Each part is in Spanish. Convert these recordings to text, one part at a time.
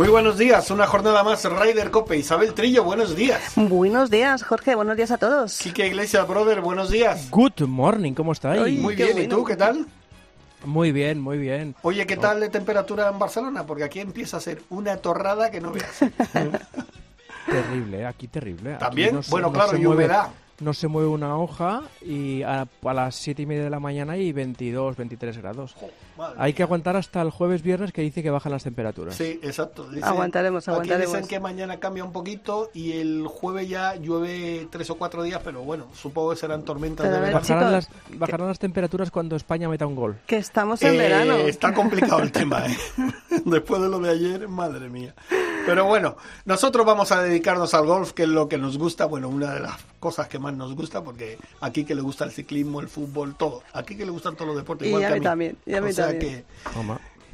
Muy buenos días, una jornada más Ryder Cope. Isabel Trillo, buenos días. Buenos días, Jorge, buenos días a todos. Quique Iglesias, brother, buenos días. Good morning, ¿cómo estáis? muy bien, ¿y tú qué tal? Muy bien, muy bien. Oye, ¿qué tal de temperatura en Barcelona? Porque aquí empieza a ser una torrada que no veas. terrible, ¿eh? aquí terrible. También, bueno, claro, y humedad no se mueve una hoja y a, las 7 y media de la mañana hay 22, 23 grados. Hay que aguantar hasta el jueves, viernes que dice que bajan las temperaturas. Sí, exacto. aguantaremos, aguantaremos. Aquí dicen que mañana cambia un poquito y el jueves ya llueve tres o cuatro días, pero bueno, supongo que serán tormentas de verano. Bajarán, las, bajarán las temperaturas cuando España meta un gol. Que estamos en verano. Eh, está complicado el tema, ¿eh? Después de lo de ayer, madre mía. Pero bueno, nosotros vamos a dedicarnos al golf, que es lo que nos gusta, bueno, una de las cosas que más nos gusta, porque aquí que le gusta el ciclismo, el fútbol, todo. Aquí que le gustan todos los deportes. igual a mí, también. Y a mí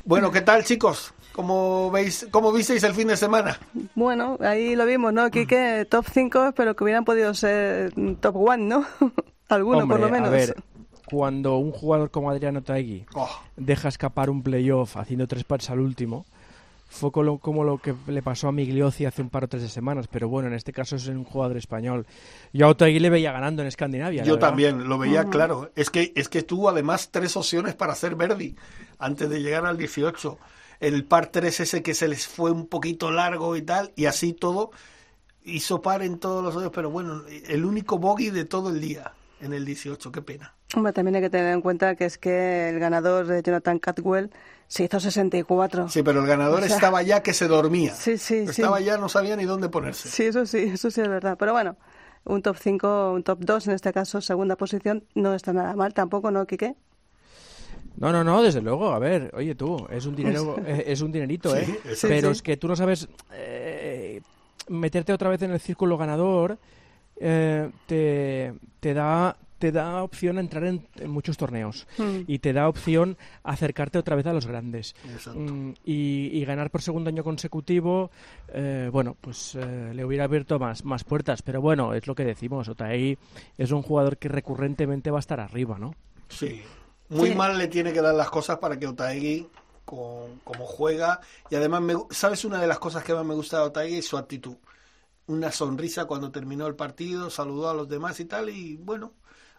Bueno, ¿qué tal, chicos? ¿Cómo, veis, ¿Cómo visteis el fin de semana? Bueno, ahí lo vimos, ¿no? Aquí que top 5, pero que hubieran podido ser top 1, ¿no? Alguno, por lo menos. A ver, cuando un jugador como Adriano Taegui oh. deja escapar un playoff haciendo tres pats al último, fue como lo, que le pasó a Migliosi hace un par o tres de semanas, pero bueno, en este caso es un jugador español. Yo a Otaegui le veía ganando en Escandinavia. Yo también, lo veía claro. Es que, es que tuvo además tres opciones para hacer Verdi antes de llegar al 18. El par 3 ese que se les fue un poquito largo y tal, y así todo hizo par en todos los otros, pero bueno, el único bogey de todo el día en el 18, qué pena. Hombre, también hay que tener en cuenta que es que el ganador de Jonathan Catwell se hizo 64. Sí, pero el ganador estaba ya que se dormía. Sí, sí, Estaba ya, no sabía ni dónde ponerse. Sí, eso sí, eso sí es verdad. Pero bueno, un top 5, un top 2 en este caso, segunda posición, no está nada mal tampoco, ¿no, Quique? No, no, no, desde luego. A ver, oye tú, es un dinero, eh, es un dinerito, ¿eh? pero es que tú no sabes eh, meterte otra vez en el círculo ganador. Eh, te, te da te da opción a entrar en, muchos torneos. Hmm. y te da opción a acercarte otra vez a los grandes. Mm, y, ganar por segundo año consecutivo eh, bueno pues eh, le hubiera abierto más más puertas. Pero bueno es lo que decimos Otaegui es un jugador que recurrentemente va a estar arriba no sí. Muy mal le tiene que dar las cosas para que Otaegui como juega y además sabes una de las cosas que más me gusta de Otaegui es su actitud. Una sonrisa cuando terminó el partido saludó a los demás y tal y bueno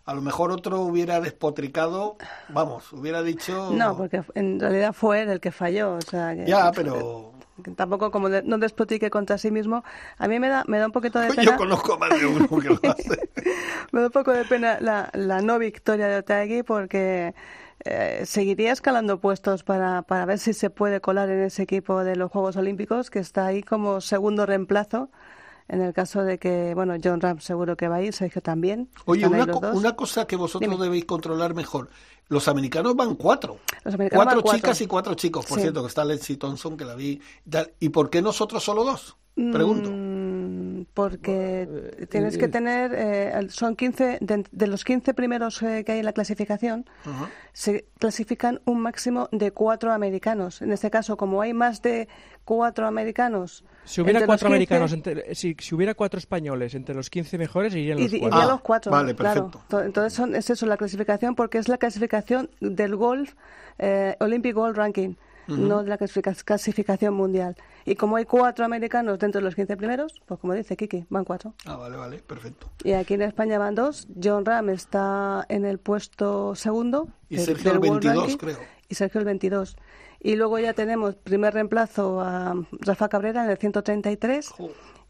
a lo mejor otro hubiera despotricado, vamos, hubiera dicho... No, porque en realidad fue él el que falló, o sea... ya, pero... tampoco como no despotrique contra sí mismo. A mí me da, me da un poquito de pena... Yo conozco más de uno que lo hace. me da un poco de pena la, la no victoria de Otaegui porque... Eh, seguiría escalando puestos para, para ver si se puede colar en ese equipo de los Juegos Olímpicos, que está ahí como segundo reemplazo en el caso de que, bueno, John Ram seguro que va a ir, Sergio también. Oye, una, una cosa que vosotros debéis controlar mejor. Los americanos van cuatro. cuatro chicas y cuatro chicos, por cierto, que está Leslie Thompson, que la vi. ¿Y por qué nosotros solo dos? Pregunto. Mm, porque tienes que tener, eh, son 15, de, los 15 primeros eh, que hay en la clasificación, se clasifican un máximo de cuatro americanos. En este caso, como hay más de cuatro americanos. Si hubiera cuatro americanos, si, hubiera cuatro españoles entre los 15 mejores, irían los cuatro. Irían los cuatro, vale, perfecto. Entonces son, es eso, la clasificación, porque es la clasificación del golf, eh, Olympic Golf Ranking no de la clasificación mundial. Y como hay cuatro americanos dentro de los 15 primeros, pues como dice Kiki, van cuatro. Ah, vale, vale, perfecto. Y aquí en España van dos. John Ram está en el puesto segundo. Y Sergio el 22, creo. Y Sergio el 22. Y luego ya tenemos primer reemplazo a Rafa Cabrera en el 133.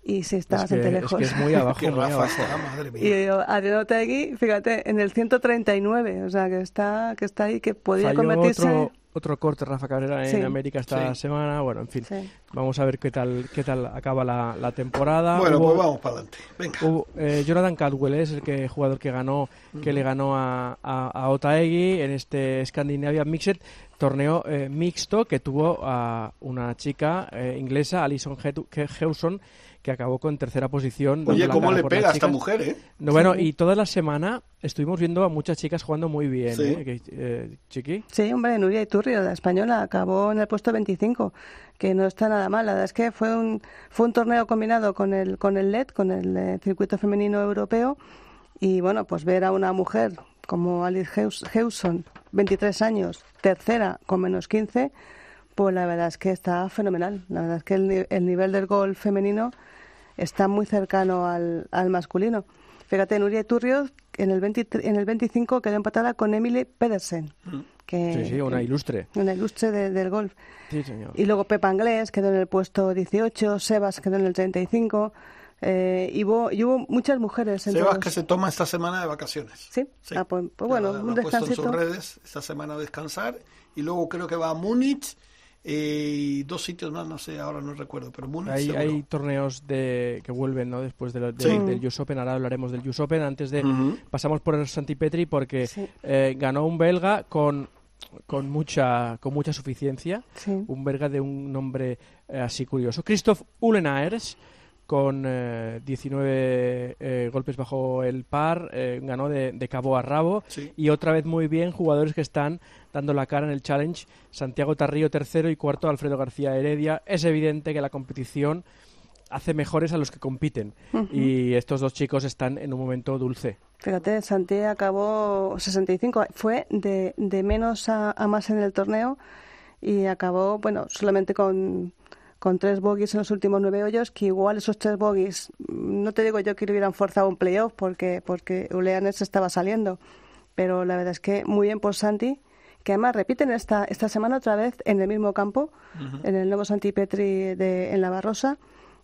y si está bastante lejos. Es, que es muy abajo, muy abajo. madre mía. Y Adriano Tegui, fíjate, en el 139, o sea, que está, que está ahí, que podría convertirse otro corte Rafa Cabrera en América esta semana. Bueno, en fin, vamos a ver qué tal qué tal acaba la, temporada. Bueno, pues vamos para adelante. Venga. Eh, Jonathan Caldwell es el que, jugador que ganó que le ganó a, a, Otaegi en este Scandinavia Mixed torneo eh, mixto que tuvo a una chica eh, inglesa, Alison Hewson, que acabó con tercera posición. Oye, ¿cómo le pega a esta mujer, eh? bueno, y toda la semana estuvimos viendo a muchas chicas jugando muy bien, sí. ¿eh? eh Chiqui. Sí, hombre, Nuria Iturrio, la española, acabó en el puesto 25, que no está nada mal. La verdad es que fue un, fue un torneo combinado con el, con el LED, con el eh, circuito femenino europeo, y bueno, pues ver a una mujer como Alice Hewson, 23 años, tercera con menos 15, pues la verdad es que está fenomenal. La verdad es que el, el nivel del gol femenino está muy cercano al, al masculino. Fíjate, Nuria Turrios en el, en el 25 quedó empatada con Emily Pedersen. Mm. Que, sí, sí, una ilustre. Una ilustre del golf. Sí, señor. Y luego Pepa Anglés quedó en el puesto 18, Sebas quedó en el 35. Eh, y, hubo, y hubo muchas mujeres. Sebas que se toma esta semana de vacaciones. Sí, Ah, pues, pues bueno, un descansito. en sus redes esta semana a descansar. Y luego creo que va a Múnich y dos sitios más, no sé, ahora no recuerdo, pero hay, hay torneos de que vuelven ¿no? después del US Open, ahora hablaremos del US Open, antes de pasamos por el Santipetri porque eh, ganó un belga con con mucha con mucha suficiencia, un belga de un nombre eh, así curioso, Christoph Ulenaers con 19 eh, eh, golpes bajo el par, eh, ganó de, cabo a rabo. Y otra vez muy bien jugadores que están dando la cara en el challenge, Santiago Tarrío tercero y cuarto Alfredo García Heredia. Es evidente que la competición hace mejores a los que compiten. Y estos dos chicos están en un momento dulce. Fíjate, Santiago acabó 65, fue de, de menos a, a más en el torneo y acabó, bueno, solamente con con tres bogies en los últimos nueve hoyos, que igual esos tres bogies, mm, no te digo yo que hubieran forzado un playoff porque, porque Uleanes estaba saliendo, pero la verdad es que muy bien por Santi, que además repiten esta, esta semana otra vez en el mismo campo, en el nuevo Santi Petri de, en La Barrosa,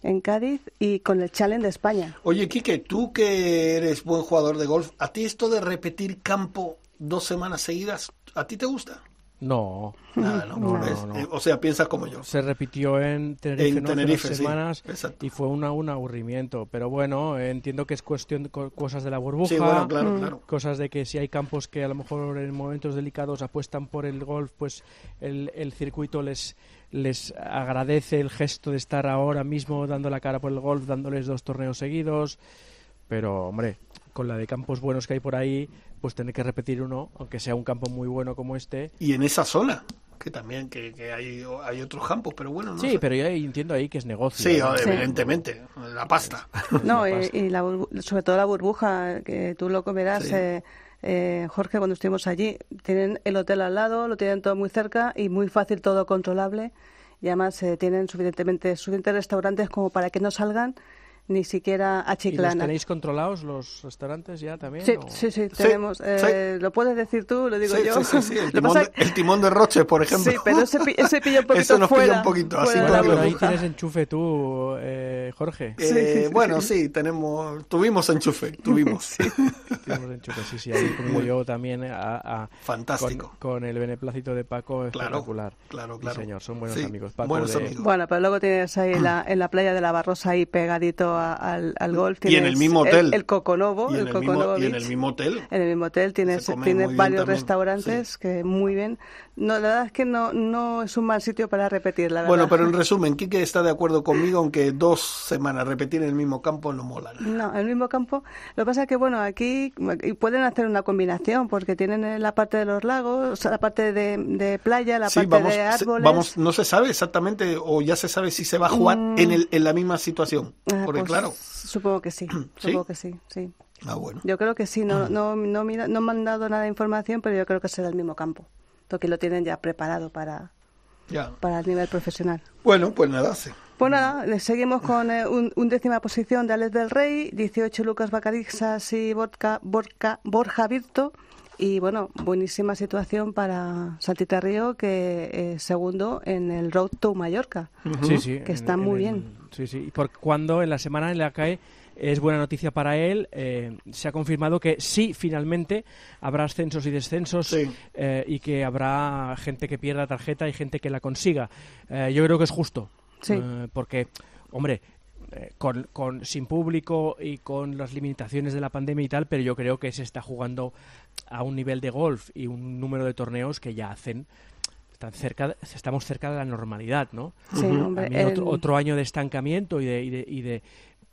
en Cádiz y con el Challenge de España. Oye, Quique, tú que eres buen jugador de golf, ¿a ti esto de repetir campo dos semanas seguidas, ¿a ti te gusta? No. Nada, ¿no? Eh, o sea, piensas como yo. Se repitió en Tenerife, en semanas y fue una, un aburrimiento. Pero bueno, entiendo que es cuestión de cosas de la burbuja, cosas de que si hay campos que a lo mejor en momentos delicados apuestan por el golf, pues el, el circuito les les agradece el gesto de estar ahora mismo dando la cara por el golf, dándoles dos torneos seguidos. Pero, hombre, con la de campos buenos que hay por ahí, pues tener que repetir uno, aunque sea un campo muy bueno como este. Y en esa zona, que también que, hay, hay otros campos, pero bueno, no Sí, pero yo entiendo ahí que es negocio. Sí, evidentemente, la pasta. No, y, sobre todo la burbuja, que tú lo comerás. Eh, eh, Jorge, cuando estuvimos allí, tienen el hotel al lado, lo tienen todo muy cerca y muy fácil, todo controlable. Y además eh, tienen suficientemente suficientes restaurantes como para que no salgan ni siquiera a Chiclana. ¿Y los tenéis controlados los restaurantes ya también? Sí, sí, sí, tenemos. Eh, ¿Lo puedes decir tú? Lo digo yo. Sí, sí, el, timón de, el timón de Roche, por ejemplo. Sí, pero ese, ese pilla un poquito Eso nos pilla un poquito así. Bueno, ahí tienes enchufe tú, eh, Jorge. Eh, bueno, sí, tenemos, tuvimos enchufe, tuvimos. sí. tuvimos enchufe, sí, sí. Ahí como yo también a, Fantástico. Con, el beneplácito de Paco, espectacular. Claro, claro. Sí, señor, son buenos amigos. Paco buenos amigos. Bueno, pero luego tienes ahí la, en la playa de la Barrosa ahí pegadito al, al golf. y en el mismo hotel. El, Coconobo. Y en, el, el mismo, y en el mismo hotel. En el mismo hotel tienes, tienes varios restaurantes que muy bien. No, la verdad es que no, no es un mal sitio para repetir, la Bueno, pero en resumen, Quique está de acuerdo conmigo, aunque dos semanas repetir en el mismo campo no mola. No, en el mismo campo. Lo que pasa es que, bueno, aquí pueden hacer una combinación, porque tienen la parte de los lagos, la parte de, playa, la parte de árboles. Vamos, no se sabe exactamente, o ya se sabe si se va a jugar mm. en, el, en la misma situación. Ah, porque, pues, claro. Supongo que sí, supongo que sí, sí. Ah, bueno. Yo creo que sí, no, no, no, no me han dado nada de información, pero yo creo que será el mismo campo que lo tienen ya preparado para, para el nivel profesional. Bueno, pues nada, sí. Pues nada, seguimos con eh, un, décima posición de Alex del Rey, 18 Lucas Bacarixas y Borja, Borja Virto. Y bueno, buenísima situación para Santita Río, que es segundo en el Road to Mallorca. Sí, sí. Que está muy bien. Sí, sí. Y por cuando en la semana en la que es buena noticia para él. Eh, se ha confirmado que sí, finalmente habrá ascensos y descensos eh, y que habrá gente que pierda tarjeta y gente que la consiga. yo creo que es justo. porque, hombre, con, con, sin público y con las limitaciones de la pandemia y tal, pero yo creo que se está jugando a un nivel de golf y un número de torneos que ya hacen cerca, estamos cerca de la normalidad, ¿no? otro, año de estancamiento y de, y de, y de,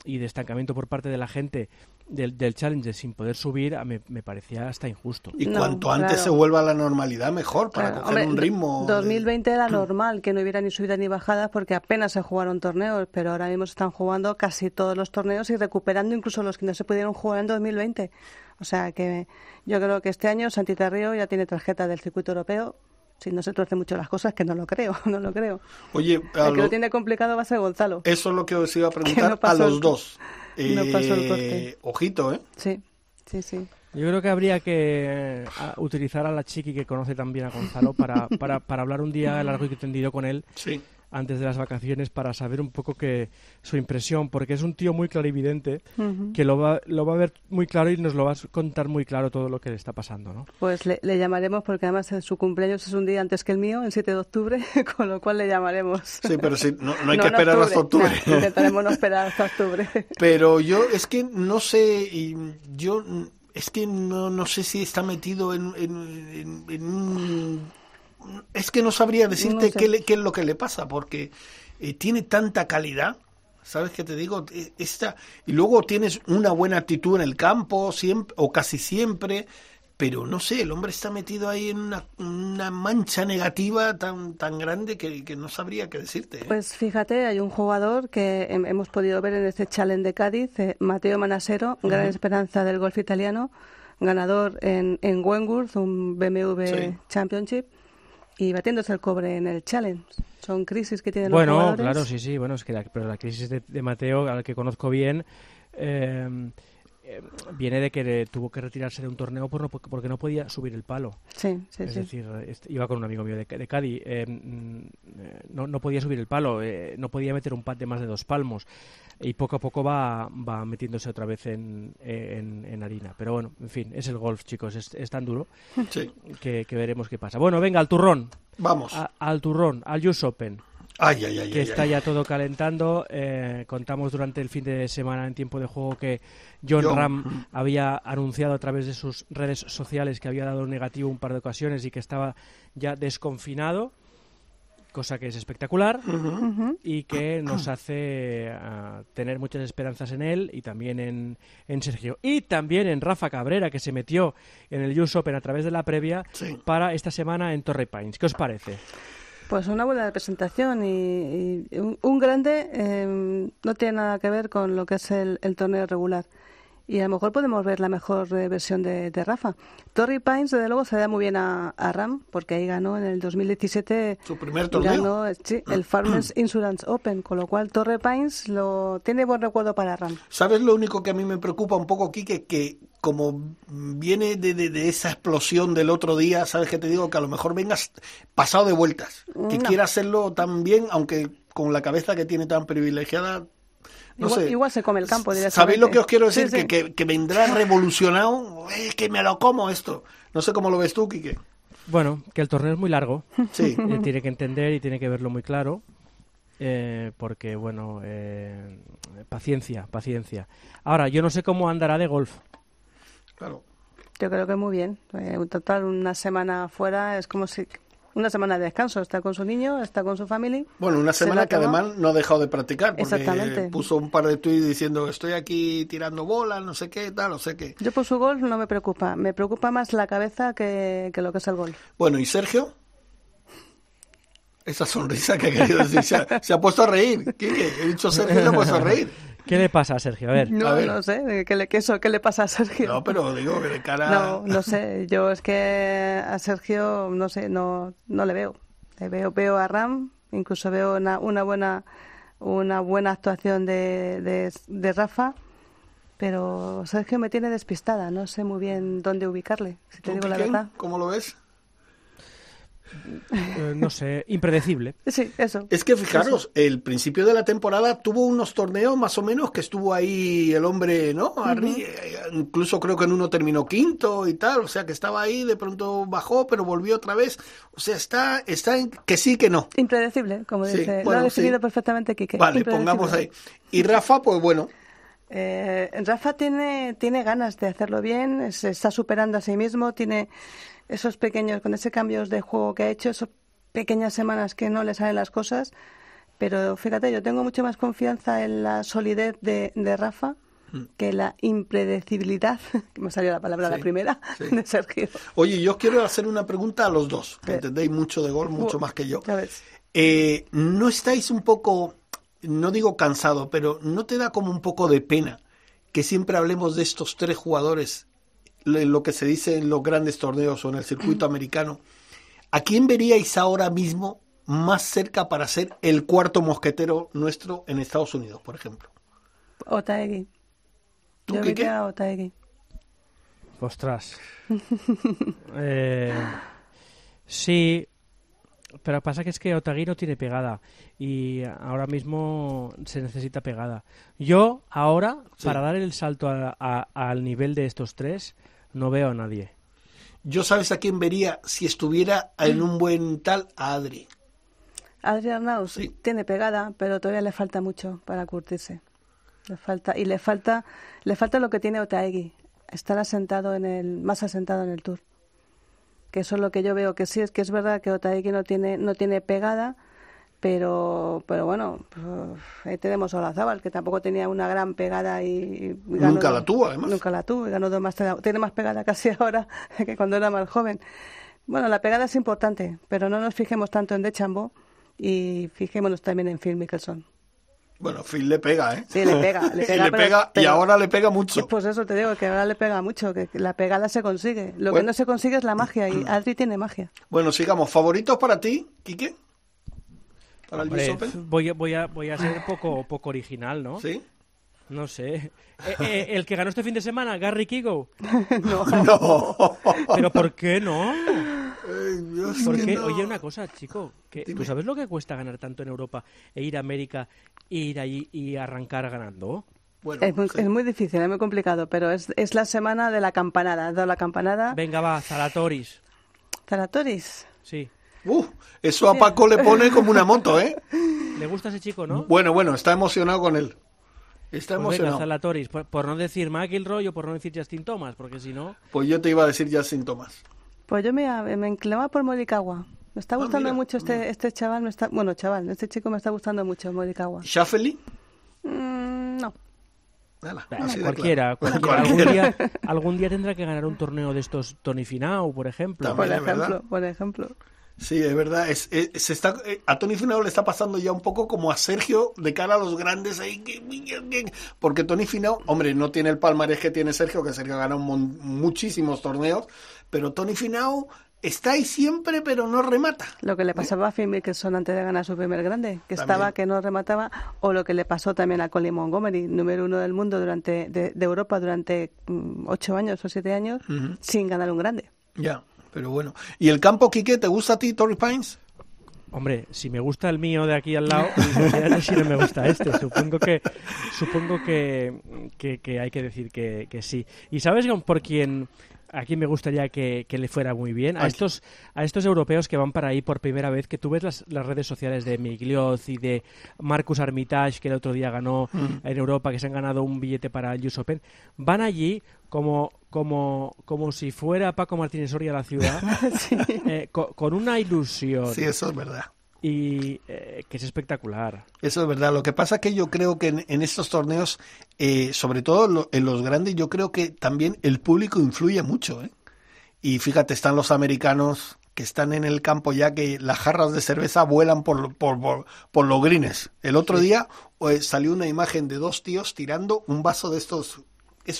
y de estancamiento por parte de la gente del, del challenge sin poder subir me, me parecía hasta injusto. Y cuanto antes se vuelva a la normalidad, mejor, para coger un ritmo. 2020 era normal que no hubiera ni subidas ni bajadas porque apenas se jugaron torneos, pero ahora mismo se están jugando casi todos los torneos y recuperando incluso los que no se pudieron jugar en 2020. O sea que yo creo que este año Santita Río ya tiene tarjeta del circuito europeo si no se tuercen mucho las cosas, que no lo creo, no lo creo. Oye, el que lo tiene complicado va a ser Gonzalo. Eso es lo que os iba a preguntar a los dos. no pasó el corte. Eh, ojito, ¿eh? Sí, sí, sí. Yo creo que habría que eh, utilizar a la chiqui que conoce también a Gonzalo para, para, para hablar un día largo y tendido con él. Sí antes de las vacaciones para saber un poco que su impresión, porque es un tío muy clarividente que lo va, lo va a ver muy claro y nos lo va a contar muy claro todo lo que le está pasando, ¿no? Pues le, llamaremos porque además su cumpleaños es un día antes que el mío, el 7 de octubre, con lo cual le llamaremos. Sí, pero sí, no, hay que esperar hasta octubre. intentaremos no esperar hasta octubre. Pero yo es que no sé, y yo es que no, no sé si está metido en, en un es que no sabría decirte qué, qué, es lo que le pasa, porque eh, tiene tanta calidad. ¿Sabes qué te digo? E, esta, y luego tienes una buena actitud en el campo, siempre, o casi siempre, pero no sé, el hombre está metido ahí en una, mancha negativa tan, tan grande que, no sabría qué decirte. ¿eh? Pues fíjate, hay un jugador que hemos podido ver en este challenge de Cádiz, eh, Mateo Manasero, gran esperanza del golf italiano, ganador en, en Wentworth, un BMW Championship y batiéndose el cobre en el challenge. Son crisis que tienen bueno, los jugadores. Bueno, claro, sí, sí. Bueno, es que la, pero la crisis de, Mateo, al que conozco bien, eh, eh, viene de que tuvo que retirarse de un torneo por no, porque no podía subir el palo. Sí, sí, es sí. decir, este, iba con un amigo mío de, de Cádiz, eh, mm, no, no, podía subir el palo, no podía meter un pat de más de dos palmos y poco a poco va, va metiéndose otra vez en, en, harina. Pero bueno, en fin, es el golf, chicos, es, tan duro que, veremos qué pasa. Bueno, venga, al turrón. Vamos. al turrón, al US Open. Ay, ay, ay, que está ya todo calentando. Eh, contamos durante el fin de semana en tiempo de juego que John, Ram había anunciado a través de sus redes sociales que había dado negativo un par de ocasiones y que estaba ya desconfinado cosa que es espectacular y que nos hace ah, tener muchas esperanzas en él y también en, en, Sergio. Y también en Rafa Cabrera, que se metió en el US Open a través de la previa para esta semana en Torrey Pines. ¿Qué os parece? Pues una buena presentación y, un, grande em, no tiene nada que ver con lo que es el torneo regular y a lo mejor podemos ver la mejor eh, versión de, Rafa. Torrey Pines, desde luego, se da muy bien a, Ram, porque ahí ganó en el 2017. Su primer torneo. Ganó, sí, el Farmers Insurance Open, con lo cual Torrey Pines lo tiene buen recuerdo para Ram. ¿Sabes lo único que a mí me preocupa un poco, Kike? Que como viene de, de, esa explosión del otro día, ¿sabes qué te digo? Que a lo mejor vengas pasado de vueltas. Que quiera hacerlo tan bien, aunque con la cabeza que tiene tan privilegiada, igual, se come el campo ¿Sabéis lo que os quiero decir? Que, que, vendrá revolucionado. Es que me lo como esto. No sé cómo lo ves tú, Quique. Bueno, que el torneo es muy largo. Sí. tiene que entender y tiene que verlo muy claro. Eh, porque, bueno, eh, paciencia, paciencia. Ahora, yo no sé cómo andará de golf. Claro. Yo creo que muy bien. Eh, total, una semana fuera es como si una semana de descanso, está con su niño, está con su familia. Bueno, una semana que además no ha dejado de practicar, porque Exactamente. puso un par de tweets diciendo estoy aquí tirando bolas, no sé qué, tal, no sé qué. Yo por su golf no me preocupa, me preocupa más la cabeza que, que lo que es el golf. Bueno, ¿y Sergio? Esa sonrisa que ha querido decir, se ha, puesto a reír. ¿Qué, He dicho Sergio se ha puesto a reír. ¿Qué le pasa a Sergio? A ver. No, no sé, ¿qué le, qué, eso, ¿qué le pasa a Sergio? No, pero digo que de cara... No, no sé, yo es que a Sergio, no sé, no, no le veo. Le veo, veo a Ram, incluso veo una, una buena una buena actuación de, de, de Rafa, pero Sergio me tiene despistada, no sé muy bien dónde ubicarle, si te digo la verdad. ¿Cómo lo ves? Eh, no sé, impredecible. Sí, eso. Es que fijaros, el principio de la temporada tuvo unos torneos más o menos que estuvo ahí el hombre, ¿no? Incluso creo que en uno terminó quinto y tal, o sea que estaba ahí, de pronto bajó, pero volvió otra vez. O sea, está, está en que sí, que no. Impredecible, como dice. lo ha definido perfectamente Quique. Vale, pongamos ahí. Y Rafa, pues bueno, eh, Rafa tiene, tiene ganas de hacerlo bien, se está superando a sí mismo, tiene esos pequeños, con ese cambios de juego que ha hecho, esas pequeñas semanas que no le salen las cosas. Pero fíjate, yo tengo mucho más confianza en la solidez de, Rafa mm. que la impredecibilidad, que me salió la palabra la primera, de Sergio. Oye, yo quiero hacer una pregunta a los dos, que entendéis mucho de gol, mucho más que yo. Eh, ¿No estáis un poco no digo cansado, pero ¿no te da como un poco de pena que siempre hablemos de estos tres jugadores, lo que se dice en los grandes torneos o en el circuito americano? ¿A quién veríais ahora mismo más cerca para ser el cuarto mosquetero nuestro en Estados Unidos, por ejemplo? Otaegui. Yo qué, a Otaegui. Ostras. eh, sí, pero pasa que es que Otagui no tiene pegada y ahora mismo se necesita pegada. Yo ahora, para dar el salto al nivel de estos tres, no veo a nadie. Yo sabes a quién vería si estuviera en un buen tal a Adri. Adri Arnaus tiene pegada, pero todavía le falta mucho para curtirse. Le falta y le falta le falta lo que tiene Otaegui, estar asentado en el más asentado en el Tour que eso es lo que yo veo que sí es que es verdad que Otaiki no tiene no tiene pegada pero pero bueno pues, ahí tenemos a Olazábal que tampoco tenía una gran pegada y, nunca la tuvo además. Nunca la tuvo y ganó dos más tiene más pegada casi ahora que cuando era más joven. Bueno la pegada es importante pero no nos fijemos tanto en Dechambeau y fijémonos también en Phil Mickelson bueno, Phil le pega, ¿eh? Sí, le pega. Le pega, y, ahora le pega mucho. Pues eso te digo, que ahora le pega mucho, que la pegada se consigue. Lo que no se consigue es la magia, y Adri tiene magia. Bueno, sigamos. ¿Favoritos para ti, Quique? ¿Para el Voy, a, voy, a, voy a ser poco, poco original, ¿no? Sí. No sé. Eh, eh, ¿El que ganó este fin de semana, Gary Kigo? no. no. ¿Pero por qué no? Porque, oye, una cosa, chico, que, ¿tú sabes lo que cuesta ganar tanto en Europa e ir a América e ir allí y arrancar ganando? Bueno, es, muy, difícil, es muy complicado, pero es, es la semana de la campanada. ¿Has dado la campanada? Venga, va, Zalatoris. ¿Zalatoris? Sí. Uh, eso a Paco le pone como una moto, ¿eh? Le gusta ese chico, ¿no? Bueno, bueno, está emocionado con él. Está pues emocionado. Venga, Zalatoris, por, no decir McIlroy o por no decir Justin Thomas, porque si no... Pues yo te iba a decir Justin Thomas. Pues yo me, me inclinaba por Morikawa. Me está ah, gustando mucho este, este chaval, me está, bueno, chaval, este chico me está gustando mucho, Morikawa. ¿Shuffley? Mm, no. cualquiera, Algún, día, algún día tendrá que ganar un torneo de estos Tony Finau, por ejemplo. por ejemplo, por ejemplo. Sí, es verdad. Es, se está, eh, a Tony Finau le está pasando ya un poco como a Sergio de cara a los grandes ahí. Porque Tony Finau, hombre, no tiene el palmarés que tiene Sergio, que Sergio gana muchísimos torneos, pero Tony Finau está ahí siempre, pero no remata. Lo que le pasaba a Phil Mickelson antes de ganar su primer grande, que estaba que no remataba, o lo que le pasó también a Colin Montgomery, número uno del mundo durante de, Europa durante mm, ocho años o siete años, sin ganar un grande. Ya, pero bueno. ¿Y el campo, Quique, te gusta a ti, Torrey Pines? Hombre, si me gusta el mío de aquí al lado, si no me gusta este. Supongo que supongo que, que, hay que decir que, que sí. ¿Y sabes por quién aquí me gustaría que, le fuera muy bien. A estos, a estos europeos que van para ahí por primera vez, que tú ves las, las redes sociales de Miglioz y de Marcus Armitage, que el otro día ganó mm. en Europa, que se han ganado un billete para el US Open, van allí como, como, como si fuera Paco Martínez Soria la ciudad, eh, con, una ilusión. Sí, eso es verdad y eh, que es espectacular. Eso es verdad. Lo que pasa es que yo creo que en, estos torneos, eh, sobre todo en los grandes, yo creo que también el público influye mucho. ¿eh? Y fíjate, están los americanos que están en el campo ya que las jarras de cerveza vuelan por, por, por, los greens. El otro día salió una imagen de dos tíos tirando un vaso de estos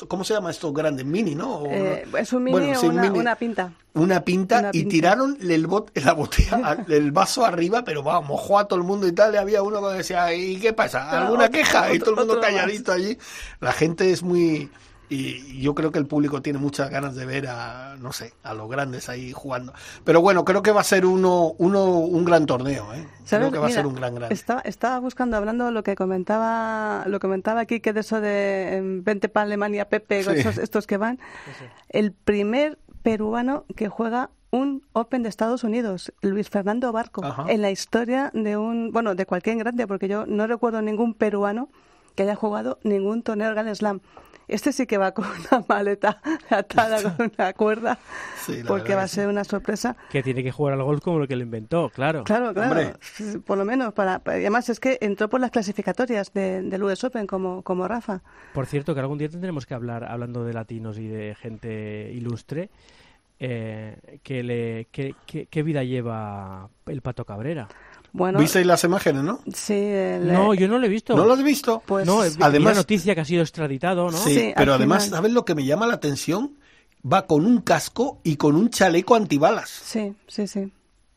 ¿cómo se llama esto grande? Mini, ¿no? Eh, es un mini una, pinta. Una pinta y tiraron el bot, la botella, el vaso arriba, pero vamos, mojó a todo el mundo y tal. Y había uno que decía, ¿y qué pasa? ¿Alguna queja? y todo el mundo calladito allí. La gente es muy y yo creo que el público tiene muchas ganas de ver a, no sé, a los grandes ahí jugando. Pero bueno, creo que va a ser uno, uno un gran torneo, ¿eh? Creo que va a ser un gran gran. Estaba, estaba buscando, hablando lo que comentaba, lo comentaba aquí, que de eso de vente para Alemania, Pepe, estos, que van. El primer peruano que juega un Open de Estados Unidos, Luis Fernando Barco, en la historia de un, bueno, de cualquier grande, porque yo no recuerdo ningún peruano que haya jugado ningún torneo Grand Slam. Este sí que va con una maleta atada con una cuerda, porque va a ser una sorpresa. Que tiene que jugar al golf como lo que lo inventó, claro. Claro, claro. Por lo menos, para, además es que entró por las clasificatorias de, del US Open como, como Rafa. Por cierto, que algún día tendremos que hablar, hablando de latinos y de gente ilustre, eh, que le, qué vida lleva el Pato Cabrera. Bueno, ¿Visteis las imágenes, no? Sí. No, yo no lo he visto. ¿No lo has visto? Pues... No, además, noticia que ha sido extraditado, ¿no? Sí, pero además, ¿sabes lo que me llama la atención? Va con un casco y con un chaleco antibalas. Sí, sí, sí.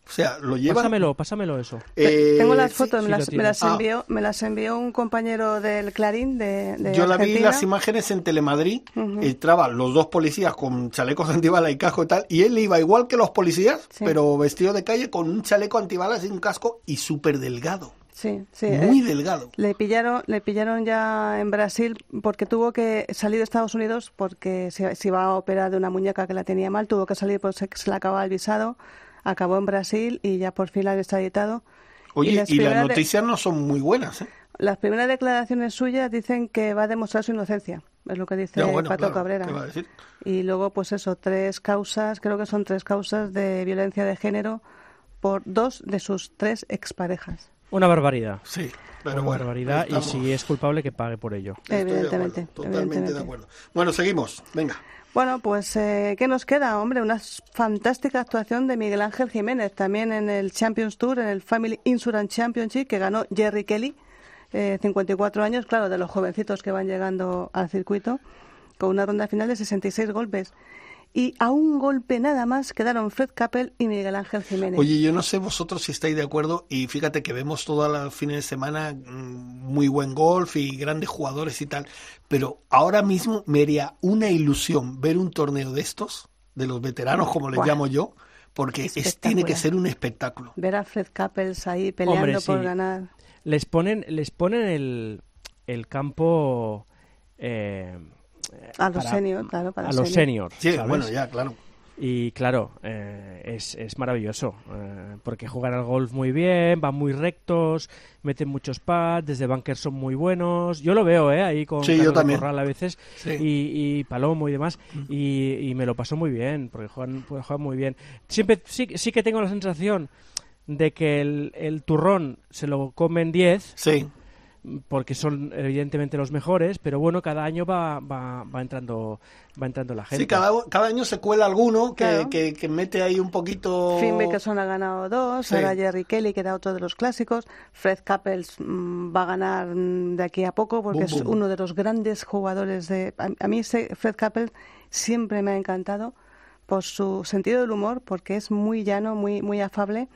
O sea, lo lleva. Pásamelo, pásamelo eso. Eh, Tengo las fotos, me, las, ah. envió, me las envió un compañero del Clarín de, de Yo la vi las imágenes en Telemadrid. Entraban los dos policías con chalecos antibalas y casco y tal. Y él iba igual que los policías, pero vestido de calle con un chaleco antibalas y un casco y súper delgado. Sí, sí. Muy eh, delgado. Le pillaron, le pillaron ya en Brasil porque tuvo que salir de Estados Unidos porque se, iba a operar de una muñeca que la tenía mal. Tuvo que salir porque se, le acababa el visado acabó en Brasil y ya por fin la han extraditado. Oye, y las, y las noticias no son muy buenas, ¿eh? Las primeras declaraciones suyas dicen que va a demostrar su inocencia, es lo que dice Pato Cabrera. Y luego, pues eso, tres causas, creo que son tres causas de violencia de género por dos de sus tres exparejas. Una barbaridad. Sí, pero Una barbaridad y si es culpable que pague por ello. Evidentemente. totalmente de acuerdo. Bueno, seguimos. Venga. Bueno, pues eh, ¿qué nos queda? Hombre, una fantástica actuación de Miguel Ángel Jiménez, también en el Champions Tour, en el Family Insurance Championship, que ganó Jerry Kelly, eh, 54 años, claro, de los jovencitos que van llegando al circuito, con una ronda final de 66 golpes y a un golpe nada más quedaron Fred Capel y Miguel Ángel Jiménez. Oye, yo no sé vosotros si estáis de acuerdo y fíjate que vemos todos los fines de semana mm, muy buen golf y grandes jugadores y tal, pero ahora mismo me haría una ilusión ver un torneo de estos, de los veteranos como les llamo yo, porque es, tiene que ser un espectáculo. Ver a Fred Capels ahí peleando por ganar. Les ponen, les ponen el, el campo... Eh, a los seniors, claro, para a los seniors. Sí, bueno, ya, claro. Y claro, eh, es, es, maravilloso, eh, porque juegan al golf muy bien, van muy rectos, meten muchos pads, desde bunkers son muy buenos. Yo lo veo, ¿eh? Ahí con sí, yo también. Corral a veces, y, y, Palomo y demás, y, y, me lo paso muy bien, porque juegan, juegan muy bien. Siempre sí, sí que tengo la sensación de que el, el turrón se lo comen 10. Sí porque son evidentemente los mejores, pero bueno, cada año va, va, va entrando va entrando la gente. Sí, cada, cada año se cuela alguno que, que, mete ahí un poquito... que son ha ganado dos, ahora Jerry Kelly, que era otro de los clásicos, Fred Couples mm, va a ganar de aquí a poco porque es uno de los grandes jugadores de... A, mí ese Fred Couples siempre me ha encantado por su sentido del humor, porque es muy llano, muy, muy afable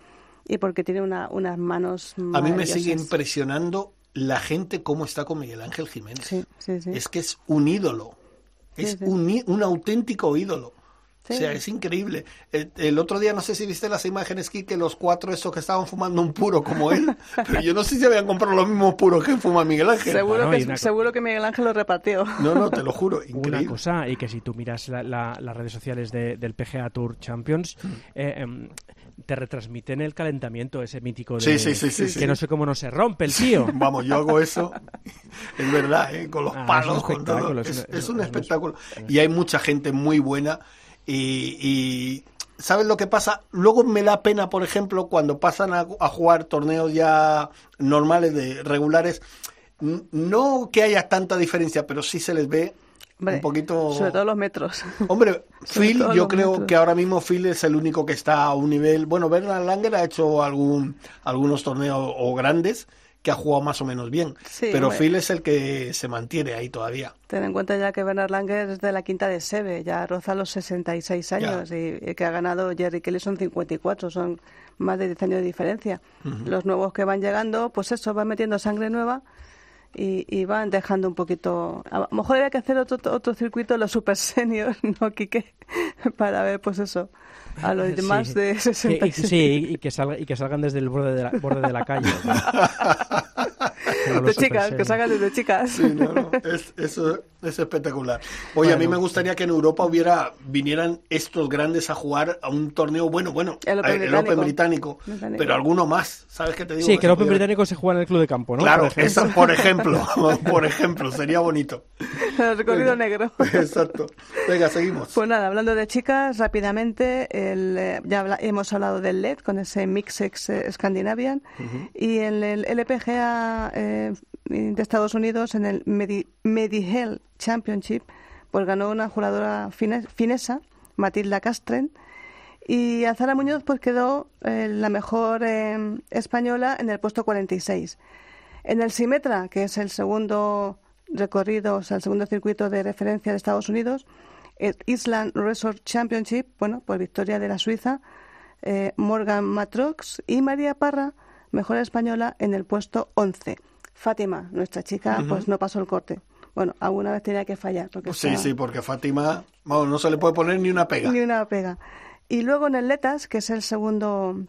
y porque tiene una, unas manos A mí me sigue impresionando la gente cómo está con Miguel Ángel Jiménez. Es que es un ídolo, es un, un, auténtico ídolo. O sea, es increíble. El, otro día, no sé si viste las imágenes, que los cuatro esos que estaban fumando un puro como él, pero yo no sé si habían comprado los mismos puros que fuma Miguel Ángel. Seguro, que, seguro que Miguel Ángel lo repartió. No, no, te lo juro, increíble. Una cosa, y que si tú miras las redes sociales del PGA Tour Champions, mm. eh, em, te retransmiten el calentamiento ese mítico de sí, sí, sí, que no sé cómo no se rompe el tío. Vamos, yo hago eso, es verdad, ¿eh? con los ah, palos, con todo. Es, un espectáculo. Y hay mucha gente muy buena y, ¿sabes lo que pasa? Luego me da pena, por ejemplo, cuando pasan a, a jugar torneos ya normales, de regulares, no que haya tanta diferencia, pero sí se les ve un poquito... Sobre todo los metros. Hombre, Phil, yo creo que ahora mismo Phil es el único que está a un nivel... Bueno, Bernard Langer ha hecho algún, algunos torneos o grandes que ha jugado más o menos bien, pero Phil es el que se mantiene ahí todavía. Ten en cuenta ya que Bernard Langer es de la quinta de Seve, ya roza los 66 años y, que ha ganado Jerry Kelly son 54, son más de 10 años de diferencia. Los nuevos que van llegando, pues eso, van metiendo sangre nueva y, van dejando un poquito. A lo mejor había que hacer otro, otro circuito, los super seniors, ¿no, Quique? Para ver, pues eso, a los demás de 66. Sí, y que, salga, y que salgan desde el borde de la, borde de la calle. de chicas, que salgan desde chicas. Sí, no, no. Es, eso es espectacular. Oye, a mí me gustaría que en Europa hubiera vinieran estos grandes a jugar a un torneo bueno, bueno, el Open, británico, pero alguno más, ¿sabes qué te digo? Sí, que el Open británico se juega en el club de campo, ¿no? Claro, por ejemplo, por ejemplo, sería bonito. El recorrido negro. Exacto. Venga, seguimos. Pues nada, hablando de chicas, rápidamente, el, eh, ya hemos hablado del LED con ese Mixex eh, Scandinavian y en el LPGA eh, de Estados Unidos, en el Medi Championship, pues ganó una jugadora finesa, Matilda Castren, y Azara Muñoz pues quedó eh, la mejor eh, española en el puesto 46. En el Simetra, que es el segundo recorrido, o sea, el segundo circuito de referencia de Estados Unidos, el Island Resort Championship, bueno, pues victoria de la Suiza, eh, Morgan Matrox y María Parra, mejor española en el puesto 11. Fátima, nuestra chica, pues no pasó el corte. Bueno, alguna vez tenía que fallar. Pues sí, sí, porque Fátima, vamos, no se le puede poner ni una pega. Ni una pega. Y luego en el Letas, que es el segundo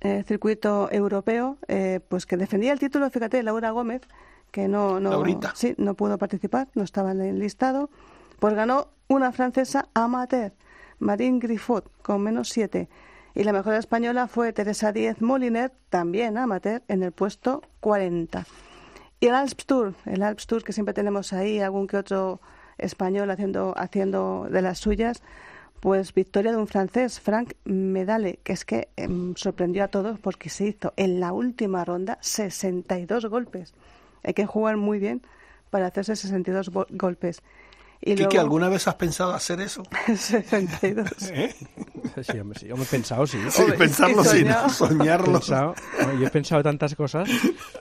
eh, circuito europeo, eh, pues que defendía el título, fíjate, Laura Gómez, que no, no, sí, no pudo participar, no estaba en el listado, pues ganó una francesa amateur, Marine Griffot, con menos siete. Y la mejor española fue Teresa Díez Moliner, también amateur, en el puesto 40. Y el Alps Tour, el Alps Tour que siempre tenemos ahí, algún que otro español haciendo, haciendo de las suyas, pues victoria de un francés, Frank Medale, que es que em, sorprendió a todos porque se hizo en la última ronda 62 golpes. Hay que jugar muy bien para hacerse 62 golpes. Y Kiki, ¿alguna vez has pensado hacer eso? 62. ¿Eh? Sí, hombre, sí, yo me he pensado, sí. Sí, pensarlo sí, soñarlo. yo he pensado tantas cosas.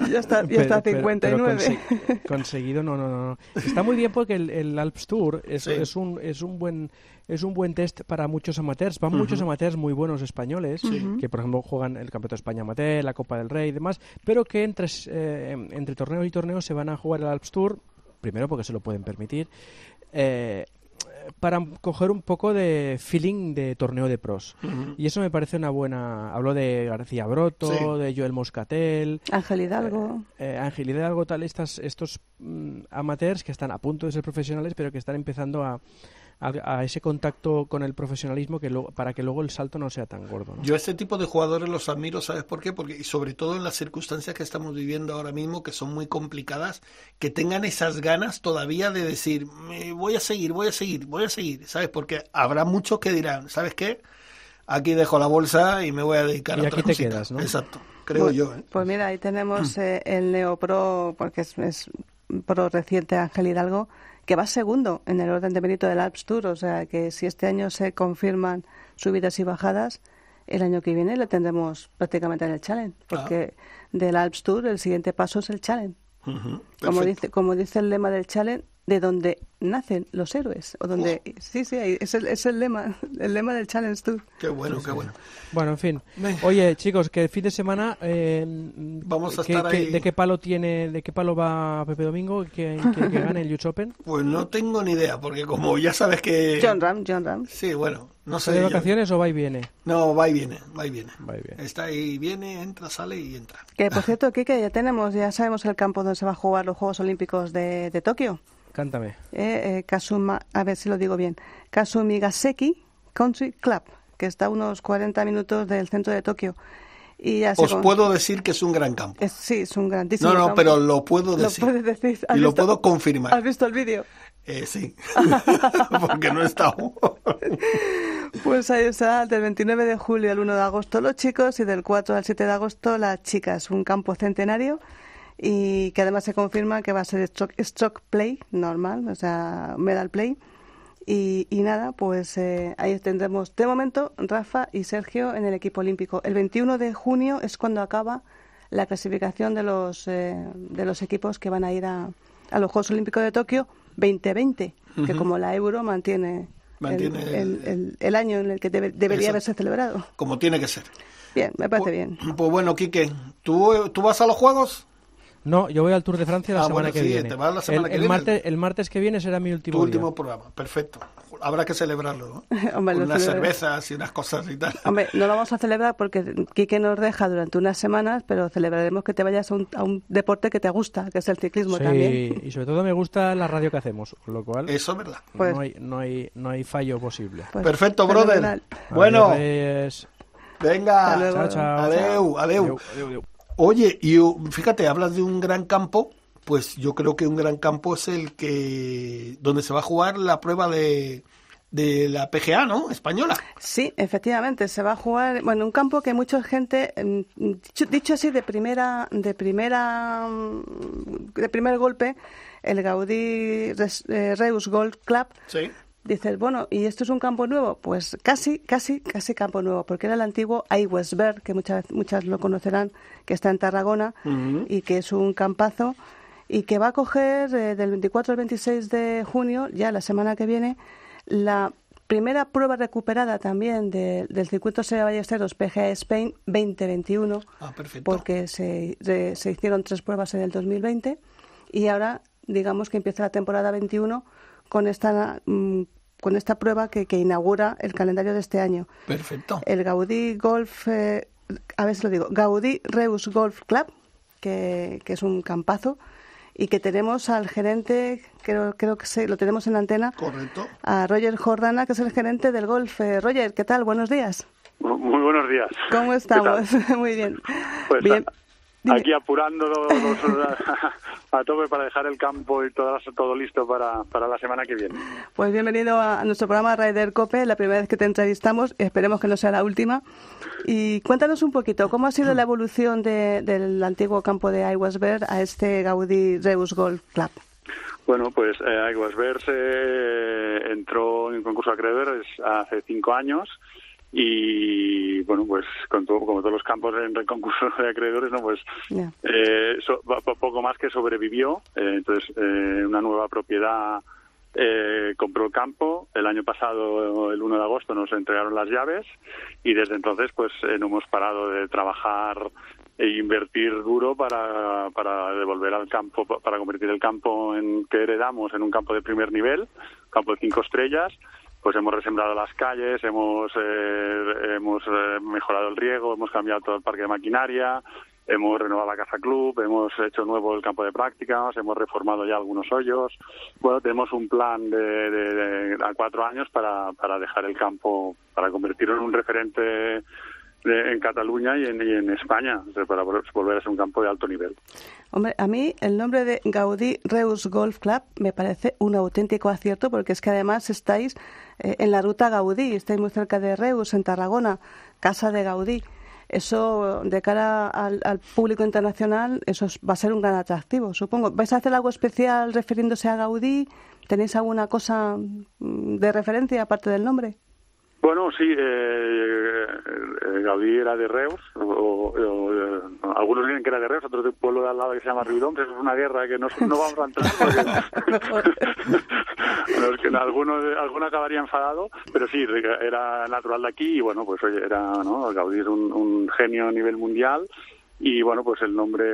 Ya está, ya está 59. conseguido, no, no, no. Está muy bien porque el, el Alps Tour es, es, un, es un buen es un buen test para muchos amateurs. Van muchos amateurs muy buenos españoles, que por ejemplo juegan el Campeonato de España Amateur, la Copa del Rey y demás, pero que entre, eh, entre torneo y torneo se van a jugar el Alps Tour, primero porque se lo pueden permitir, eh, para coger un poco de feeling de torneo de pros. Y eso me parece una buena... Hablo de García Broto, de Joel Moscatel... Ángel Hidalgo. Eh, eh, Ángel Hidalgo, tal, estas, estos mm, amateurs que están a punto de ser profesionales, pero que están empezando a, a, ese contacto con el profesionalismo que para que luego el salto no sea tan gordo. Yo este tipo de jugadores los admiro, ¿sabes por qué? Porque y sobre todo en las circunstancias que estamos viviendo ahora mismo, que son muy complicadas, que tengan esas ganas todavía de decir, me voy a seguir, voy a seguir, voy a seguir, ¿sabes? Porque habrá muchos que dirán, ¿sabes qué? Aquí dejo la bolsa y me voy a dedicar y a aquí te quedas, ¿no? Exacto, creo pues, yo. ¿eh? Pues mira, ahí tenemos eh, el Neopro, porque es, es pro reciente Ángel Hidalgo, que va segundo en el orden de mérito del Alps Tour. O sea que si este año se confirman subidas y bajadas, el año que viene le tendremos prácticamente en el Challenge, porque ah. del Alps Tour el siguiente paso es el Challenge. como, dice, como dice el lema del Challenge, de donde nacen los héroes o donde sí sí es el, es el lema el lema del Challenge Tour qué bueno qué bueno. Bueno en fin. Oye chicos que el fin de semana eh, vamos a estar ahí. de qué palo tiene de qué palo va Pepe Domingo que, que, gane el US Open. Pues no tengo ni idea porque como ya sabes que John Ram John Ram. Sí bueno no sé. De vacaciones o va y viene no va y viene va y viene. Va y viene. Está ahí viene entra sale y entra. Que por cierto Kike ya tenemos ya sabemos el campo donde se va a jugar los Juegos Olímpicos de, de Tokio Cántame. Eh, eh, Kasuma, a ver si lo digo bien. Kasumigaseki Country Club, que está a unos 40 minutos del centro de Tokio. Y Os puedo decir que es un gran campo. sí, es un grandísimo No, no, pero lo puedo decir. Lo puedes decir. Y lo puedo confirmar. ¿Has visto el vídeo? Eh, sí, porque no he estado. pues ahí está, del 29 de julio al 1 de agosto los chicos y del 4 al 7 de agosto las chicas. Un campo centenario y que además se confirma que va a ser stroke, play normal, o sea, medal play. Y, y nada, pues eh, ahí tendremos de momento Rafa y Sergio en el equipo olímpico. El 21 de junio es cuando acaba la clasificación de los, eh, de los equipos que van a ir a, a los Juegos Olímpicos de Tokio 2020, que como la Euro mantiene, el, el, año en el que debería haberse celebrado. Como tiene que ser. Bien, me parece pues, bien. Pues bueno, Quique, ¿tú, ¿tú vas a los Juegos? No, yo voy al Tour de Francia la Ah, semana bueno, que sí, viene. te vas la semana el, que el viene. Martes, el martes que viene será mi último Tu día. último programa, perfecto. Habrá que celebrarlo, ¿no? Hombre, Con unas celebra- cervezas y unas cosas y tal. Hombre, no lo vamos a celebrar porque Quique nos deja durante unas semanas, pero celebraremos que te vayas a un, a un deporte que te gusta, que es el ciclismo Sí, también. y sobre todo me gusta la radio que hacemos, con lo cual Eso es verdad. Pues- no, hay, no, hay, no hay fallo posible. Pues, Perfecto, brother. Bueno, Adiós, venga. Luego. Chao, chao. Adeu, adeu. Adeu, adeu, adeu. Oye, y uh, fíjate, hablas de un gran campo, pues yo creo que un gran campo es el que donde se va a jugar la prueba de, de la PGA, ¿no? Española. Sí, efectivamente, se va a jugar, bueno, un campo que mucha gente, mm, dicho, así de primera, de primera, mm, de primer golpe, el Gaudí eh, Reus Golf Club, Sí. Dices, bueno, ¿y esto es un campo nuevo? Pues casi, casi, casi campo nuevo, porque era el antiguo Westberg, que muchas, muchas lo conocerán, que está en Tarragona y que es un campazo y que va a coger eh, del 24 al 26 de junio, ya la semana que viene, la primera prueba recuperada también de- del circuito Seba Ballesteros PGA Spain 2021 Ah, porque se, se hicieron tres pruebas en el 2020 y ahora digamos que empieza la temporada 21 con esta mm, con esta prueba que, que inaugura el calendario de este año. Perfecto. El Gaudí Golf, eh, a ver si lo digo, Gaudí Reus Golf Club, que, que es un campazo, y que tenemos al gerente, creo, creo que se, lo tenemos en la antena, Correcto. a Roger Jordana, que es el gerente del golf. Eh, Roger, ¿qué tal? Buenos días. Muy buenos días. ¿Cómo estamos? Muy bien. Pues bien. aquí apurando los- a, tope para dejar el campo y todo, todo listo para, para la semana que viene. Pues bienvenido a, nuestro programa Raider Cope, la primera vez que te entrevistamos, esperemos que no sea la última. Y cuéntanos un poquito, ¿cómo ha sido la evolución de- del antiguo campo de Iwasberg a este Gaudí Reus Golf Club? Bueno, pues eh, Aguasver se entró en concurso de acreedores hace cinco años y bueno pues con todo- como todos los campos en el concurso de acreedores no pues eh, so- po- po- poco más que sobrevivió. Eh, entonces eh, una nueva propiedad eh, compró el campo. El año pasado el 1 de agosto nos entregaron las llaves. Y desde entonces pues eh, no hemos parado de trabajar e invertir duro para, para devolver al campo, para convertir el campo en que heredamos en un campo de primer nivel, campo de cinco estrellas. Pues hemos resembrado las calles, hemos, eh, hemos eh, mejorado el riego, hemos cambiado todo el parque de maquinaria, hemos renovado la casa club, hemos hecho nuevo el campo de prácticas, hemos reformado ya algunos hoyos. Bueno, tenemos un plan de, de- de- a cuatro años para, para dejar el campo, para convertirlo en un referente de- en Cataluña y en, España, para vol- volver a ser un campo de alto nivel. Hombre, a mí el nombre de Gaudí Reus Golf Club me parece un auténtico acierto porque es que además estáis eh, en la ruta Gaudí, estáis muy cerca de Reus, en Tarragona, casa de Gaudí. Eso, de cara al, al público internacional, eso es- va a ser un gran atractivo, supongo. ¿Vais a hacer algo especial refiriéndose a Gaudí? ¿Tenéis alguna cosa mm, de referencia aparte del nombre? Bueno, sí, eh, eh, Gaudí era de Reus, o, o, eh, algunos dicen que era de Reus, otros de un pueblo de al lado que se llama Riudoms, eso es una guerra que no, no vamos a entrar porque Los que alguno, alguno acabaría enfadado, pero sí, era natural de aquí y bueno, pues oye, era, ¿no? Gaudí es un, un genio a nivel mundial y bueno, pues el nombre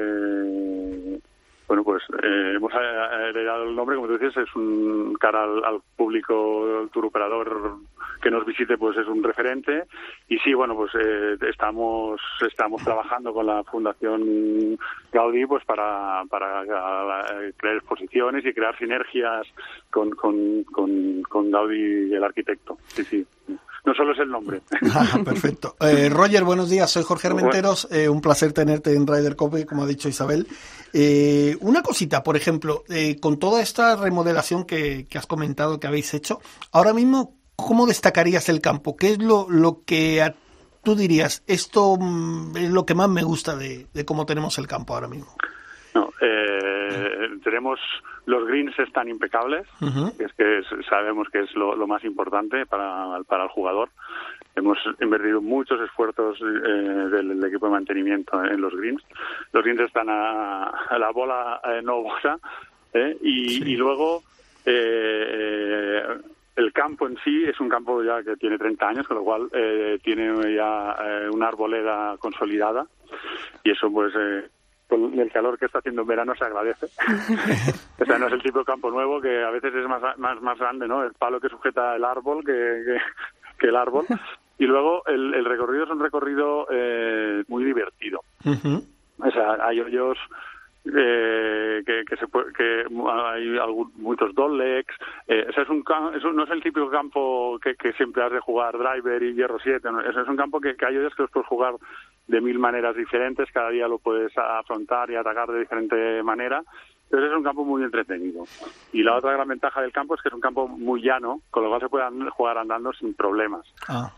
bueno, pues eh, hemos heredado el nombre, como tú dices, es un cara al, al público, tour operador que nos visite, pues es un referente. Y sí, bueno, pues eh, estamos estamos trabajando con la Fundación Gaudí, pues para, para eh, crear exposiciones y crear sinergias con, con, con, con Gaudí, el arquitecto. Sí, sí. No solo es el nombre. Ah, perfecto. Eh, Roger, buenos días. Soy Jorge. Armenteros. Eh, un placer tenerte en Ryder Cope, como ha dicho Isabel. Eh, una cosita, por ejemplo, eh, con toda esta remodelación que, que has comentado que habéis hecho, ahora mismo, ¿cómo destacarías el campo? ¿Qué es lo, lo que a- tú dirías? Esto mm, es lo que más me gusta de, de cómo tenemos el campo ahora mismo. No, eh, tenemos los greens están impecables, Ujú. es que es- sabemos que es lo, lo más importante para, para el jugador. Hemos invertido muchos esfuerzos eh, del, del equipo de mantenimiento en los greens. Los greens están a, a la bola eh, no bola ¿eh? y, y luego eh, el campo en sí es un campo ya que tiene 30 años, con lo cual eh, tiene ya eh, una arboleda consolidada y eso pues eh, el calor que está haciendo en verano se agradece. o sea, no es el tipo de campo nuevo que a veces es más, más, más grande, ¿no? El palo que sujeta el árbol que, que, el árbol. Y luego el, el, recorrido es un recorrido eh, muy divertido. O sea, hay hoyos eh, que, que, se que hay algún, muchos dolex. Eh, es un, eso no es el típico campo que, que, siempre has de jugar driver y hierro 7. ¿no? es un campo que, que hay hoyos que los puedes jugar de mil maneras diferentes. Cada día lo puedes afrontar y atacar de diferente manera. Entonces es un campo muy entretenido. Y la otra gran ventaja del campo es que es un campo muy llano, con lo cual se puede jugar andando sin problemas. Ah.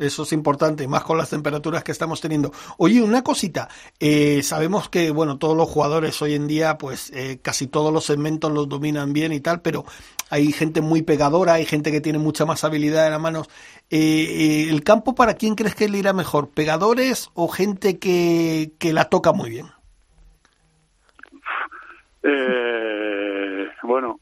Eso es importante, más con las temperaturas que estamos teniendo. Oye, una cosita. Eh, sabemos que, bueno, todos los jugadores hoy en día, pues eh, casi todos los segmentos los dominan bien y tal, pero hay gente muy pegadora, hay gente que tiene mucha más habilidad en las manos. Eh, ¿El campo para quién crees que le irá mejor? ¿Pegadores o gente que, que la toca muy bien? bueno,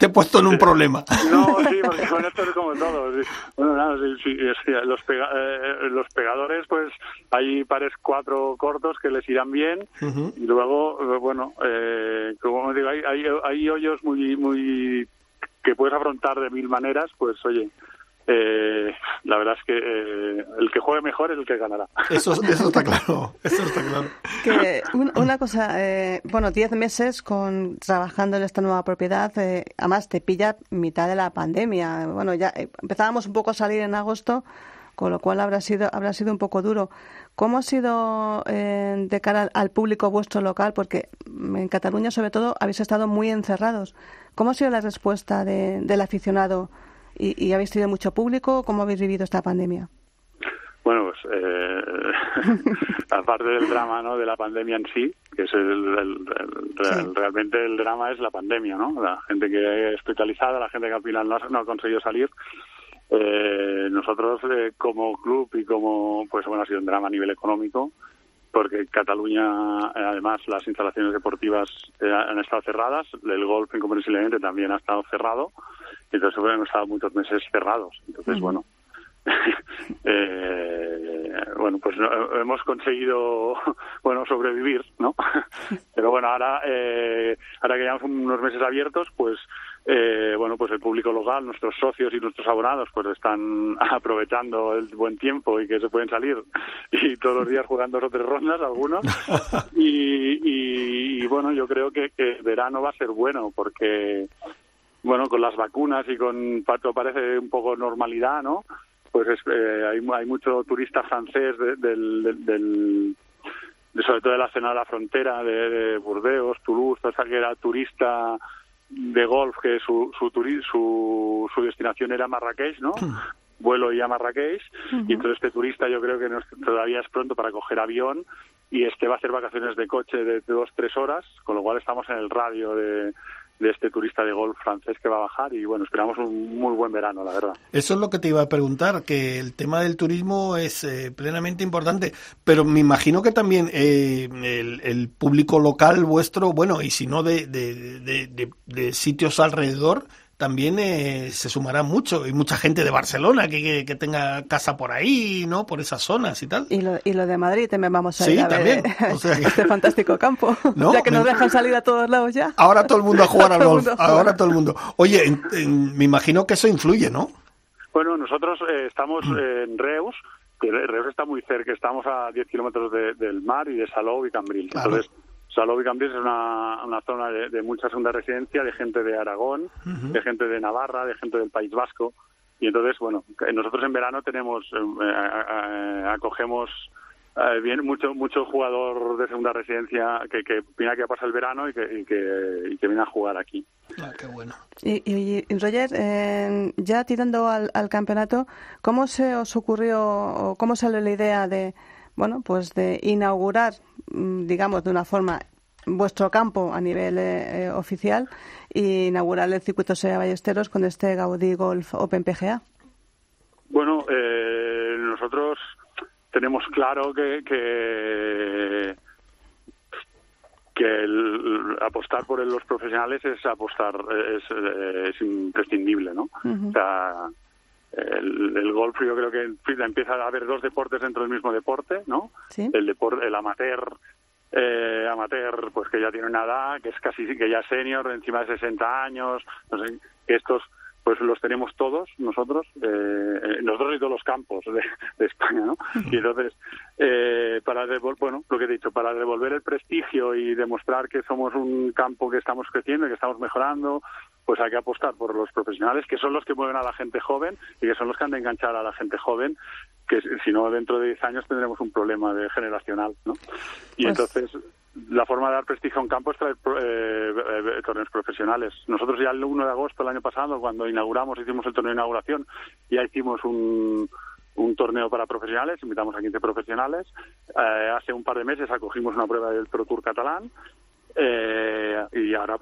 te he puesto en un problema. No, sí, porque con esto es como todo. Bueno, sí, los, eh, los pegadores, pues hay pares cuatro cortos que les irán bien. Y luego, eh, bueno, eh, como digo, hay, hay, hay hoyos muy, muy que puedes afrontar de mil maneras, pues oye, eh, la verdad es que eh, el que juegue mejor es el que ganará. Eso, eso está claro, eso está claro. Que una cosa, eh, bueno, 10 meses con trabajando en esta nueva propiedad, eh, además te pilla mitad de la pandemia. Bueno, ya empezábamos un poco a salir en agosto, con lo cual habrá sido habrá sido un poco duro. ¿Cómo ha sido de cara al público vuestro local? Porque en Cataluña, sobre todo, habéis estado muy encerrados. ¿Cómo ha sido la respuesta del aficionado? ¿Y, habéis tenido mucho público? ¿Cómo habéis vivido esta pandemia? Bueno, pues eh, aparte del drama ¿no? de la pandemia en sí, que es el, realmente el drama es la pandemia, ¿no? La gente que es hospitalizada, la gente que al final no ha, conseguido salir. Eh, nosotros eh, como club y como, pues bueno, ha sido un drama a nivel económico, porque Cataluña, además, las instalaciones deportivas han estado cerradas, el golf incomprensiblemente también ha estado cerrado entonces hemos estado muchos meses cerrados. Entonces, bueno, eh, bueno, pues hemos conseguido, bueno, sobrevivir, ¿no? Pero bueno, ahora, eh, ahora que llevamos unos meses abiertos, pues, eh, bueno, pues el público local, nuestros socios y nuestros abonados, pues están aprovechando el buen tiempo y que se pueden salir y todos los días jugando dos o tres rondas, algunos. Y, y, bueno, yo creo que, que verano va a ser bueno porque bueno, con las vacunas y con todo parece un poco normalidad, ¿no? Pues eh, hay, hay mucho turista francés del, del, sobre todo de la zona de la frontera, de, Burdeos, Toulouse, o sea, que era turista de golf, que su, su, su, su destinación era Marrakech, ¿no? Vuelo y a Marrakech, y entonces este turista yo creo que todavía es pronto para coger avión y este va a hacer vacaciones de coche de dos, tres horas, con lo cual estamos en el radio de, de este turista de golf francés que va a bajar y bueno, esperamos un muy buen verano, la verdad. Eso es lo que te iba a preguntar, que el tema del turismo es eh, plenamente importante, pero me imagino que también eh, el, público local vuestro, bueno, y si no de, de sitios alrededor, también eh, se sumará mucho y mucha gente de Barcelona que, que, tenga casa por ahí, ¿no? Por esas zonas y tal. Y lo, y lo de Madrid también vamos a ir a también. ver este fantástico campo, ya que nos dejan salir a todos lados ya. Ahora todo el mundo a jugar al golf, ahora todo el mundo. Oye, me imagino que eso influye, ¿no? Bueno, nosotros eh, estamos mm. en Reus, que Reus está muy cerca, estamos a 10 kilómetros del mar y de Salou y Cambril. Entonces, Salou y Cambrils es una, una zona de, mucha segunda residencia, de gente de Aragón, de gente de Navarra, de gente del País Vasco. Y entonces, bueno, nosotros en verano tenemos, eh, eh, acogemos eh, bien mucho mucho jugador de segunda residencia que, que viene aquí a pasar el verano y que, y que, viene a jugar aquí. Ah, qué bueno. Y, y, Roger, ya tirando al, al, campeonato, ¿cómo se os ocurrió o cómo salió la idea de bueno, pues de inaugurar, digamos, de una forma vuestro campo a nivel eh, eh, oficial e inaugurar el circuito Sea Ballesteros con este Gaudí Golf Open PGA. Bueno, eh, nosotros tenemos claro que, que, apostar por los profesionales es apostar, es, imprescindible, ¿no? O sea, el, golf yo creo que empieza a haber dos deportes dentro del mismo deporte, ¿no? El deporte, el amateur eh, amateur, pues que ya tiene una edad, que es casi que ya senior, encima de 60 años, no sé, estos pues los tenemos todos nosotros, eh, eh, nosotros y todos los campos de, España, ¿no? Y entonces, eh, para bueno, lo que he dicho, para devolver el prestigio y demostrar que somos un campo que estamos creciendo y que estamos mejorando, pues hay que apostar por los profesionales, que son los que mueven a la gente joven y que son los que han de enganchar a la gente joven, que si no dentro de 10 años tendremos un problema de generacional, ¿no? Y pues entonces la forma de dar prestigio a un campo es traer eh, eh, torneos profesionales. Nosotros ya el 1 de agosto del año pasado, cuando inauguramos, hicimos el torneo de inauguración, ya hicimos un, un torneo para profesionales, invitamos a 15 profesionales. Eh, hace un par de meses acogimos una prueba del Pro Tour catalán eh, y ahora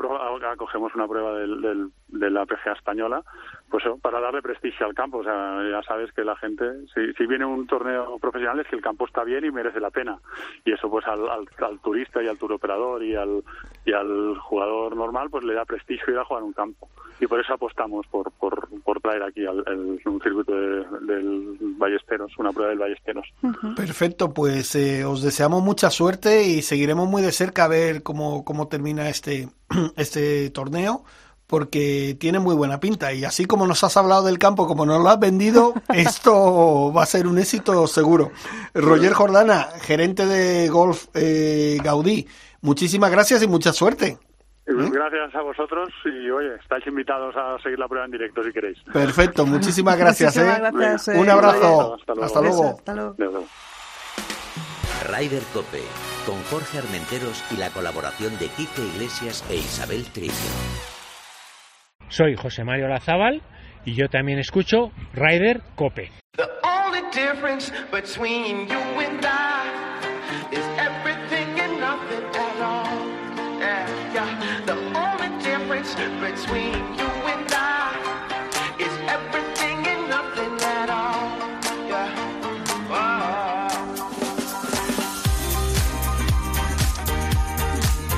acogemos una prueba del, de la PGA española, pues para darle prestigio al campo. O sea, ya sabes que la gente, si, si viene un torneo profesional es que el campo está bien y merece la pena. Y eso pues al, al, turista y al turoperador y al, y al jugador normal pues le da prestigio ir a jugar un campo. Y por eso apostamos por, por, por traer aquí el, un circuito del Ballesteros, una prueba del Ballesteros. Perfecto, pues eh, os deseamos mucha suerte y seguiremos muy de cerca a ver cómo, cómo termina este, este torneo porque tiene muy buena pinta y así como nos has hablado del campo, como nos lo has vendido, esto va a ser un éxito seguro. Roger Jordana, gerente de Golf eh, Gaudí, muchísimas gracias y mucha suerte. ¿Eh? Gracias a vosotros y oye, estáis invitados a seguir la prueba en directo si queréis. Perfecto, muchísimas gracias. ¿eh? gracias Un abrazo. Hasta luego. Hasta luego. Rider Cope, con Jorge Armenteros y la colaboración de Quique Iglesias e Isabel Trillo. Soy José Mario Lazábal y yo también escucho Rider Cope.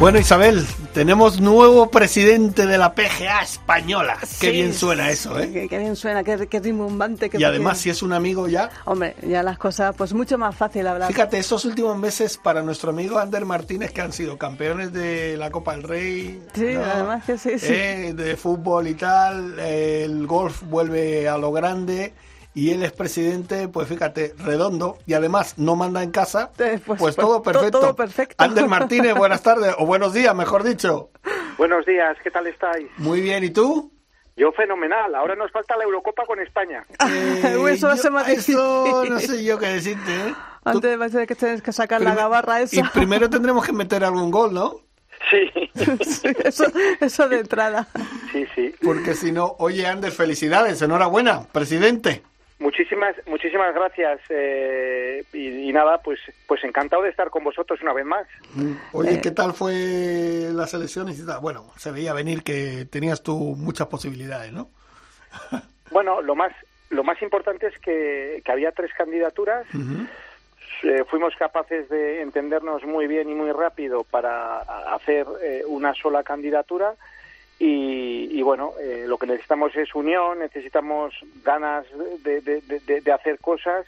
Bueno, Isabel, tenemos nuevo presidente de la PGA española. qué bien suena eso, ¿eh? Qué, bien suena, qué, qué rimbombante. y además, si es un amigo ya. Hombre, ya las cosas, pues mucho más fácil hablar. Fíjate, estos últimos meses para nuestro amigo Ander Martínez, que han sido campeones de la Copa del Rey. Sí, además que sí, sí. Eh, de fútbol y tal. el golf vuelve a lo grande y él es presidente, pues fíjate, redondo y además no manda en casa, eh, pues, pues, todo perfecto. Todo perfecto. Ander Martínez, buenas tardes, o buenos días, mejor dicho. Buenos días, ¿qué tal estáis? Muy bien, ¿y tú? Yo fenomenal, ahora nos falta la Eurocopa con España. Eh, eso va a ser más Eso no sé yo qué decirte, ¿eh? Antes va a ser que tienes que sacar la gabarra esa. Y primero tendremos que meter algún gol, ¿no? Sí. eso, eso de entrada. Sí, sí. Porque si no, oye, Ander, felicidades, enhorabuena, presidente. Muchísimas, muchísimas gracias eh, y, nada, pues, pues encantado de estar con vosotros una vez más. Oye, ¿qué tal fue las elecciones? Bueno, se veía venir que tenías tú muchas posibilidades, ¿no? bueno, lo más, lo más importante es que, había tres candidaturas. Eh, fuimos capaces de entendernos muy bien y muy rápido para hacer eh, una sola candidatura y, bueno, eh, lo que necesitamos es unión, necesitamos ganas de, hacer cosas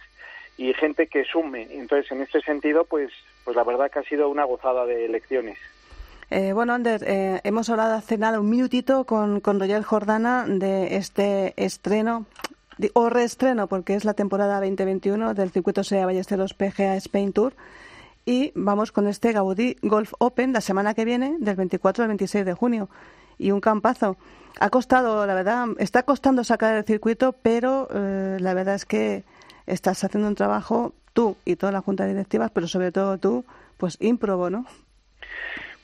y gente que sume. Entonces, en este sentido, pues, pues la verdad que ha sido una gozada de elecciones. Eh, bueno, Ander, eh, hemos hablado hace nada un minutito con, con Royal Jordana de este estreno o reestreno, porque es la temporada 2021 del circuito SEA Ballesteros PGA Spain Tour. Y vamos con este Gaudí Golf Open la semana que viene, del 24 al 26 de junio y un campazo. Ha costado, la verdad, está costando sacar el circuito, pero eh, la verdad es que estás haciendo un trabajo, tú y toda la junta directiva, pero sobre todo tú, pues ímprobo, ¿no?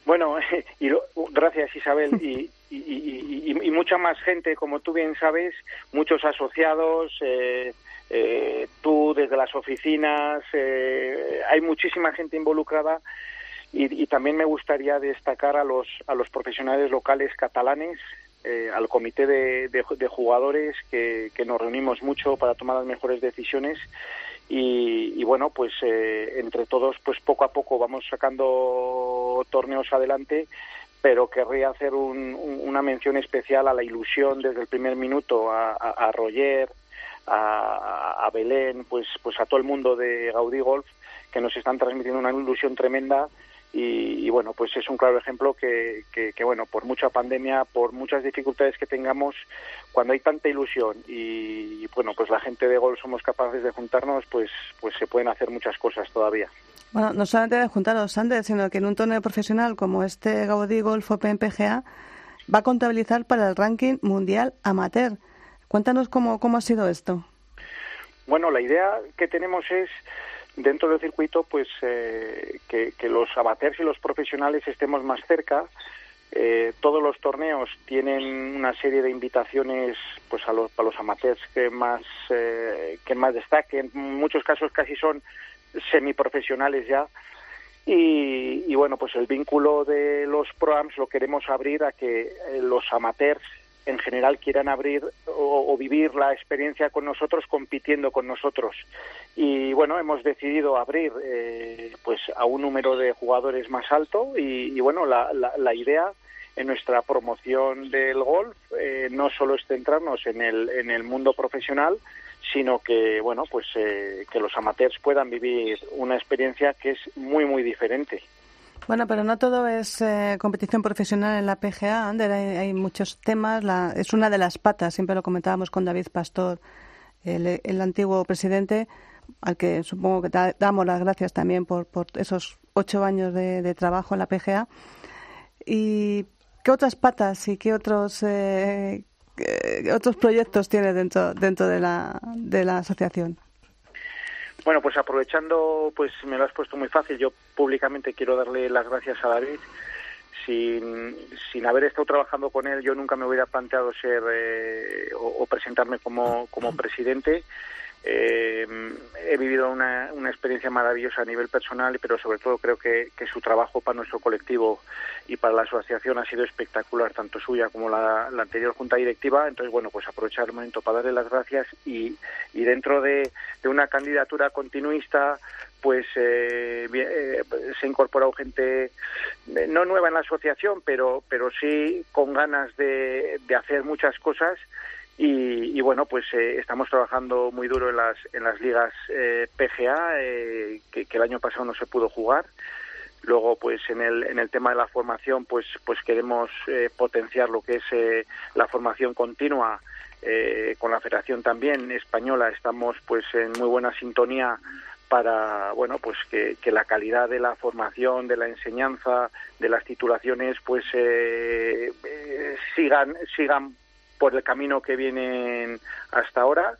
Bueno, y gracias Isabel y, y, mucha más gente, como tú bien sabes, muchos asociados, eh, eh, tú desde las oficinas, hay muchísima gente involucrada y, también me gustaría destacar a los, a los profesionales locales catalanes, eh, al comité de, de, jugadores que, que, nos reunimos mucho para tomar las mejores decisiones. Y, bueno, pues eh, entre todos, pues poco a poco vamos sacando torneos adelante pero querría hacer una mención especial a la ilusión desde el primer minuto, a, a, Roger, a, a, Belén, pues, pues a todo el mundo de Gaudí Golf, que nos están transmitiendo una ilusión tremenda y, bueno, pues es un claro ejemplo que, que, bueno, por mucha pandemia, por muchas dificultades que tengamos, cuando hay tanta ilusión y, bueno, pues la gente de Gol somos capaces de juntarnos, pues, pues se pueden hacer muchas cosas todavía. Bueno, no solamente de juntaros, Sander, sino que en un torneo profesional como este Gaudí Golf Open PGA va a contabilizar para el ranking mundial amateur. Cuéntanos cómo, cómo ha sido esto. Bueno, la idea que tenemos es dentro del circuito, pues eh, que, los amateurs y los profesionales estemos más cerca. Eh, todos los torneos tienen una serie de invitaciones pues a los, los amateurs que más eh, que más destaquen. En muchos casos casi son semiprofesionales ya. Y, y bueno, pues el vínculo de los proams lo queremos abrir a que los amateurs en general quieran abrir o, vivir la experiencia con nosotros compitiendo con nosotros. Y bueno hemos decidido abrir eh, pues a un número de jugadores más alto y, bueno la, la, idea en nuestra promoción del golf eh, no solo es centrarnos en el en el mundo profesional sino que bueno pues eh, que los amateurs puedan vivir una experiencia que es muy muy diferente bueno, pero no todo es eh, competición profesional en la PGA, Ander. Hay, muchos temas. es una de las patas, siempre lo comentábamos con David Pastor, el, antiguo presidente, al que supongo que damos las gracias también por, por esos ocho años de, trabajo en la PGA. ¿Y qué otras patas y qué otros, eh, otros proyectos tiene dentro, dentro de, la, de la asociación? Bueno, pues aprovechando, pues me lo has puesto muy fácil. Yo públicamente quiero darle las gracias a David. Sin, sin haber estado trabajando con él, yo nunca me hubiera planteado ser eh, o, presentarme como, como presidente. Eh, he vivido una, una, experiencia maravillosa a nivel personal, pero sobre todo creo que, que, su trabajo para nuestro colectivo y para la asociación ha sido espectacular, tanto suya como la, anterior junta directiva. Entonces, bueno, pues aprovechar el momento para darle las gracias y, y dentro de, una candidatura continuista, pues eh, eh, se ha incorporado gente eh, no nueva en la asociación, pero, pero sí con ganas de hacer muchas cosas y, bueno, pues eh, estamos trabajando muy duro en las, en las ligas eh, PGA, eh, que, el año pasado no se pudo jugar. Luego, pues en el, en el tema de la formación, pues, pues queremos potenciar lo que es la formación continua con la Federación también española. Estamos pues en muy buena sintonía para bueno pues que, la calidad de la formación de la enseñanza de las titulaciones pues sigan sigan por el camino que vienen hasta ahora.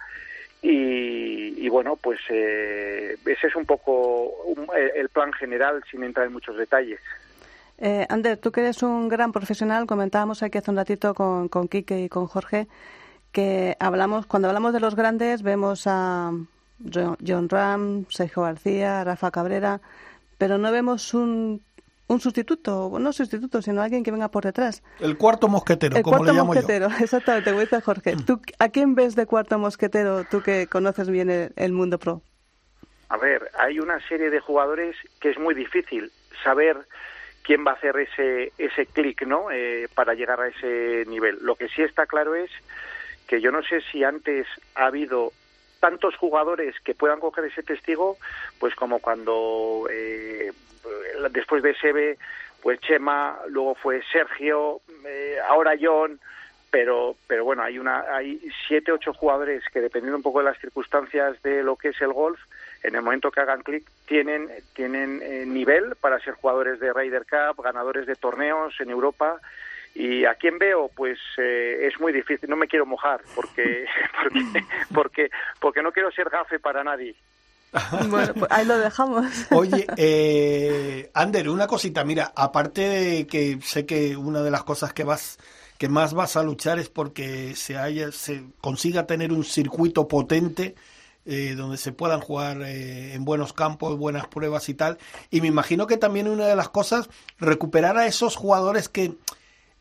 Y, bueno, pues eh, ese es un poco el plan general sin entrar en muchos detalles. Eh, Ander, tú que eres un gran profesional, comentábamos aquí hace un ratito con, con Quique y con Jorge que hablamos, cuando hablamos de los grandes, vemos a John Ram, Sergio García, Rafa Cabrera, pero no vemos un un sustituto, no sustituto, sino alguien que venga por detrás. El cuarto mosquetero, el como cuarto le llamo mosquetero, exactamente, a Jorge. ¿Tú, ¿A quién ves de cuarto mosquetero, tú que conoces bien el, mundo pro? A ver, hay una serie de jugadores que es muy difícil saber quién va a hacer ese, ese clic, ¿no? Eh, para llegar a ese nivel. Lo que sí está claro es que yo no sé si antes ha habido tantos jugadores que puedan coger ese testigo, pues como cuando eh, después de Sebe, pues Chema, luego fue Sergio, eh, ahora John, pero pero bueno, hay una hay siete ocho jugadores que dependiendo un poco de las circunstancias de lo que es el golf, en el momento que hagan clic tienen tienen eh, nivel para ser jugadores de Ryder Cup, ganadores de torneos en Europa y a quién veo pues eh, es muy difícil no me quiero mojar porque porque porque porque no quiero ser gafe para nadie bueno, pues ahí lo dejamos. Oye, eh, Ander, una cosita, mira, aparte de que sé que una de las cosas que vas que más vas a luchar es porque se haya se consiga tener un circuito potente eh, donde se puedan jugar eh, en buenos campos, buenas pruebas y tal. Y me imagino que también una de las cosas recuperar a esos jugadores que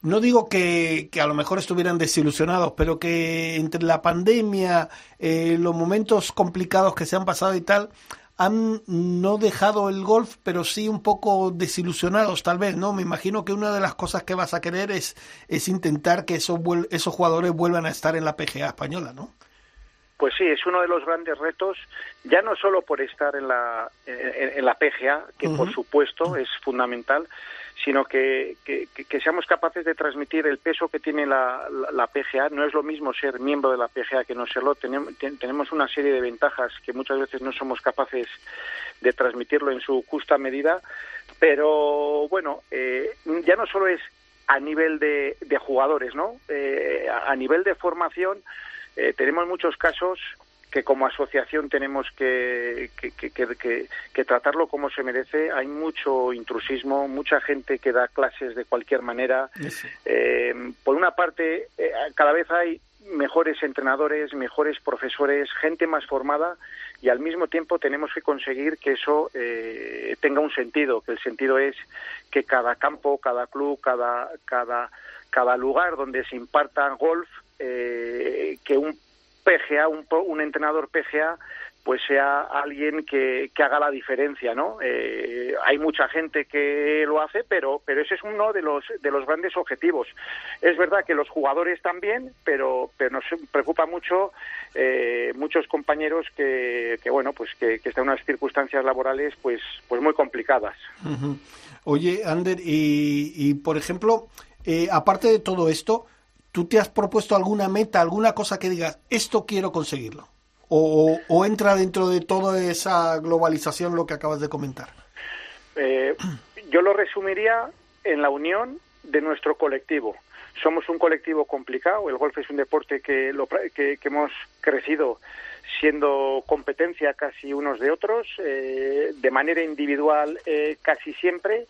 no digo que, que, a lo mejor estuvieran desilusionados, pero que entre la pandemia, eh, los momentos complicados que se han pasado y tal, han no dejado el golf, pero sí un poco desilusionados, tal vez, ¿no? Me imagino que una de las cosas que vas a querer es, es intentar que esos, esos jugadores vuelvan a estar en la PGA española, ¿no? Pues sí, es uno de los grandes retos, ya no solo por estar en la, en, la PGA, que por supuesto es fundamental, sino que, que, seamos capaces de transmitir el peso que tiene la, la, PGA. No es lo mismo ser miembro de la PGA que no serlo. Tenemos, tenemos una serie de ventajas que muchas veces no somos capaces de transmitirlo en su justa medida, pero bueno, eh, ya no solo es a nivel de, de jugadores, ¿no? Eh, a nivel de formación eh, tenemos muchos casos que como asociación tenemos que, que, tratarlo como se merece. Hay mucho intrusismo, mucha gente que da clases de cualquier manera. Eh, por una parte, eh, cada vez hay mejores entrenadores, mejores profesores, gente más formada y al mismo tiempo tenemos que conseguir que eso tenga un sentido, que el sentido es que cada campo, cada club, cada, cada, cada lugar donde se imparta golf eh, que un PGA, un, un, entrenador PGA, pues sea alguien que, que haga la diferencia, ¿no? Eh, hay mucha gente que lo hace, pero, pero ese es uno de los, de los grandes objetivos. Es verdad que los jugadores también, pero, pero nos preocupa mucho eh, muchos compañeros que, que bueno, pues que, están en unas circunstancias laborales, pues, pues muy complicadas. Oye, Ander, y, y por ejemplo, eh, aparte de todo esto, ¿Tú te has propuesto alguna meta, alguna cosa que digas, esto quiero conseguirlo? ¿O, entra dentro de toda esa globalización lo que acabas de comentar? Eh, yo lo resumiría en la unión de nuestro colectivo. Somos un colectivo complicado, el golf es un deporte que, lo, que, hemos crecido siendo competencia casi unos de otros, eh, de manera individual eh, casi siempre,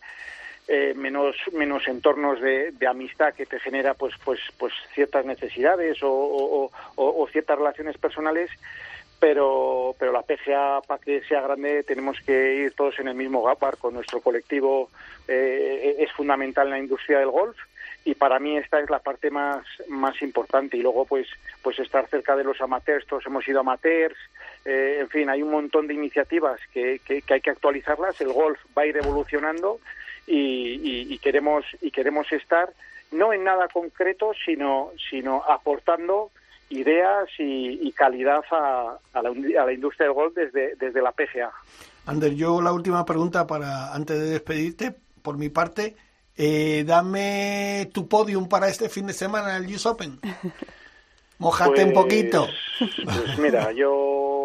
eh, menos menos entornos de, amistad que te genera pues pues pues ciertas necesidades o, ciertas relaciones personales pero pero la PGA para que sea grande tenemos que ir todos en el mismo con nuestro colectivo eh, es fundamental en la industria del golf y para mí esta es la parte más más importante. Y luego pues pues estar cerca de los amateurs todos hemos ido amateurs eh, en fin hay un montón de iniciativas que, que hay que actualizarlas. El golf va a ir evolucionando y, queremos y queremos estar no en nada concreto sino sino aportando ideas y, calidad a, la, a, la, industria del golf desde, desde la PGA. Ander, yo la última pregunta para antes de despedirte, por mi parte, eh, dame tu podium para este fin de semana en el US Open. Mojate un poquito. Pues mira, yo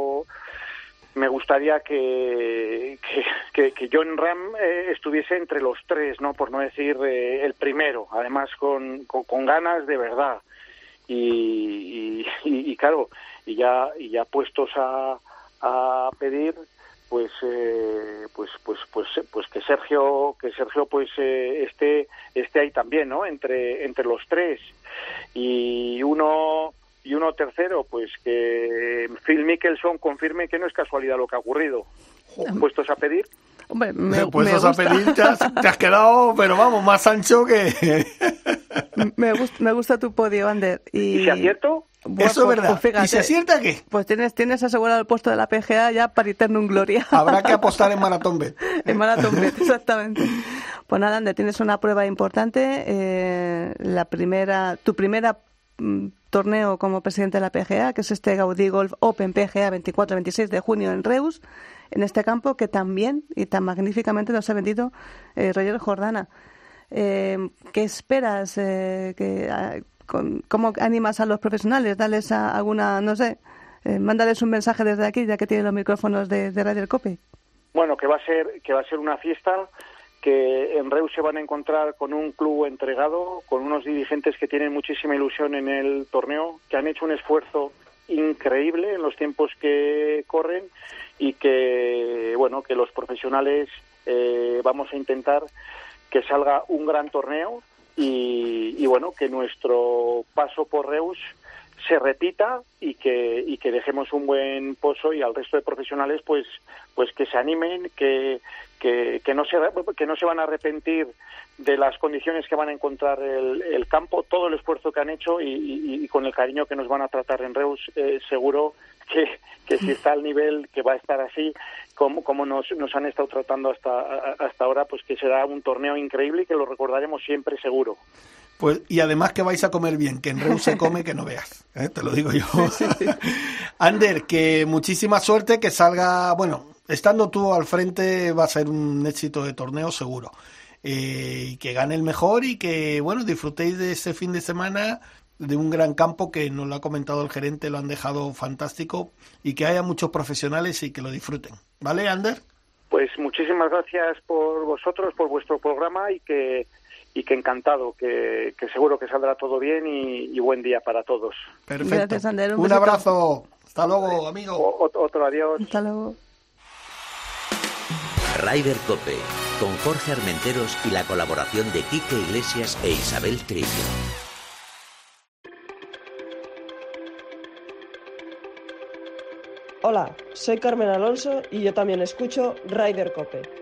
me gustaría que, que, que, John Ram eh, estuviese entre los tres, no por no decir eh, el primero, además con, con, ganas de verdad. Y, y, claro, y ya, y ya puestos a, a pedir, pues, eh, pues, pues, pues, pues que Sergio, que Sergio, pues esté, esté ahí también, ¿no? Entre, entre los tres. Y uno, y uno tercero, pues que Phil Mickelson confirme que no es casualidad lo que ha ocurrido. ¿Puestos a pedir? Hombre, me, Puestos a pedir, te has, quedado, pero vamos, más ancho que... me, gusta, me gusta tu podio, Ander. ¿Y, ¿Y si acierto? Eso es pues, verdad. Pues ¿Y se acierta qué? Pues tienes, tienes asegurado el puesto de la PGA ya para un Gloria. Habrá que apostar en Maratón Bet. en Maratón Bet, exactamente. Pues nada, Ander, tienes una prueba importante. Eh, la primera, tu primera torneo como presidente de la PGA, que es este Gaudí Golf Open PGA 24-26 de junio en Reus, en este campo que también y tan magníficamente nos ha vendido eh, Roger Jordana. Eh, ¿Qué esperas? Eh, que, ah, ¿Cómo animas a los profesionales? Dales alguna, no sé, mándales un mensaje desde aquí, ya que tiene los micrófonos de, de Radio Cope. Bueno, que va a ser que va a ser una fiesta que en Reus se van a encontrar con un club entregado, con unos dirigentes que tienen muchísima ilusión en el torneo, que han hecho un esfuerzo increíble en los tiempos que corren y que bueno que los profesionales eh, vamos a intentar que salga un gran torneo y, y bueno que nuestro paso por Reus se repita y que y que dejemos un buen pozo y al resto de profesionales pues pues que se animen que que, que no se que no se van a arrepentir de las condiciones que van a encontrar el, el campo todo el esfuerzo que han hecho y, y, con el cariño que nos van a tratar en Reus eh, seguro que, que si está al nivel que va a estar así como, como nos, nos han estado tratando hasta hasta ahora pues que será un torneo increíble y que lo recordaremos siempre seguro Pues, y además que vais a comer bien, que en Reus se come que no veas, ¿eh? te lo digo yo. Ander, que muchísima suerte, que salga, bueno, estando tú al frente va a ser un éxito de torneo seguro. Eh, y que gane el mejor y que, bueno, disfrutéis de ese fin de semana de un gran campo que nos lo ha comentado el gerente, lo han dejado fantástico y que haya muchos profesionales y que lo disfruten. ¿Vale, Ander? Pues muchísimas gracias por vosotros, por vuestro programa y que y que encantado, que, seguro que saldrá todo bien y, buen día para todos. Perfecto. un, abrazo. Hasta luego, amigo. otro adiós. Hasta luego. Rider Cope, con Jorge Armenteros y la colaboración de Quique Iglesias e Isabel Trillo. Hola, soy Carmen Alonso y yo también escucho Rider Cope.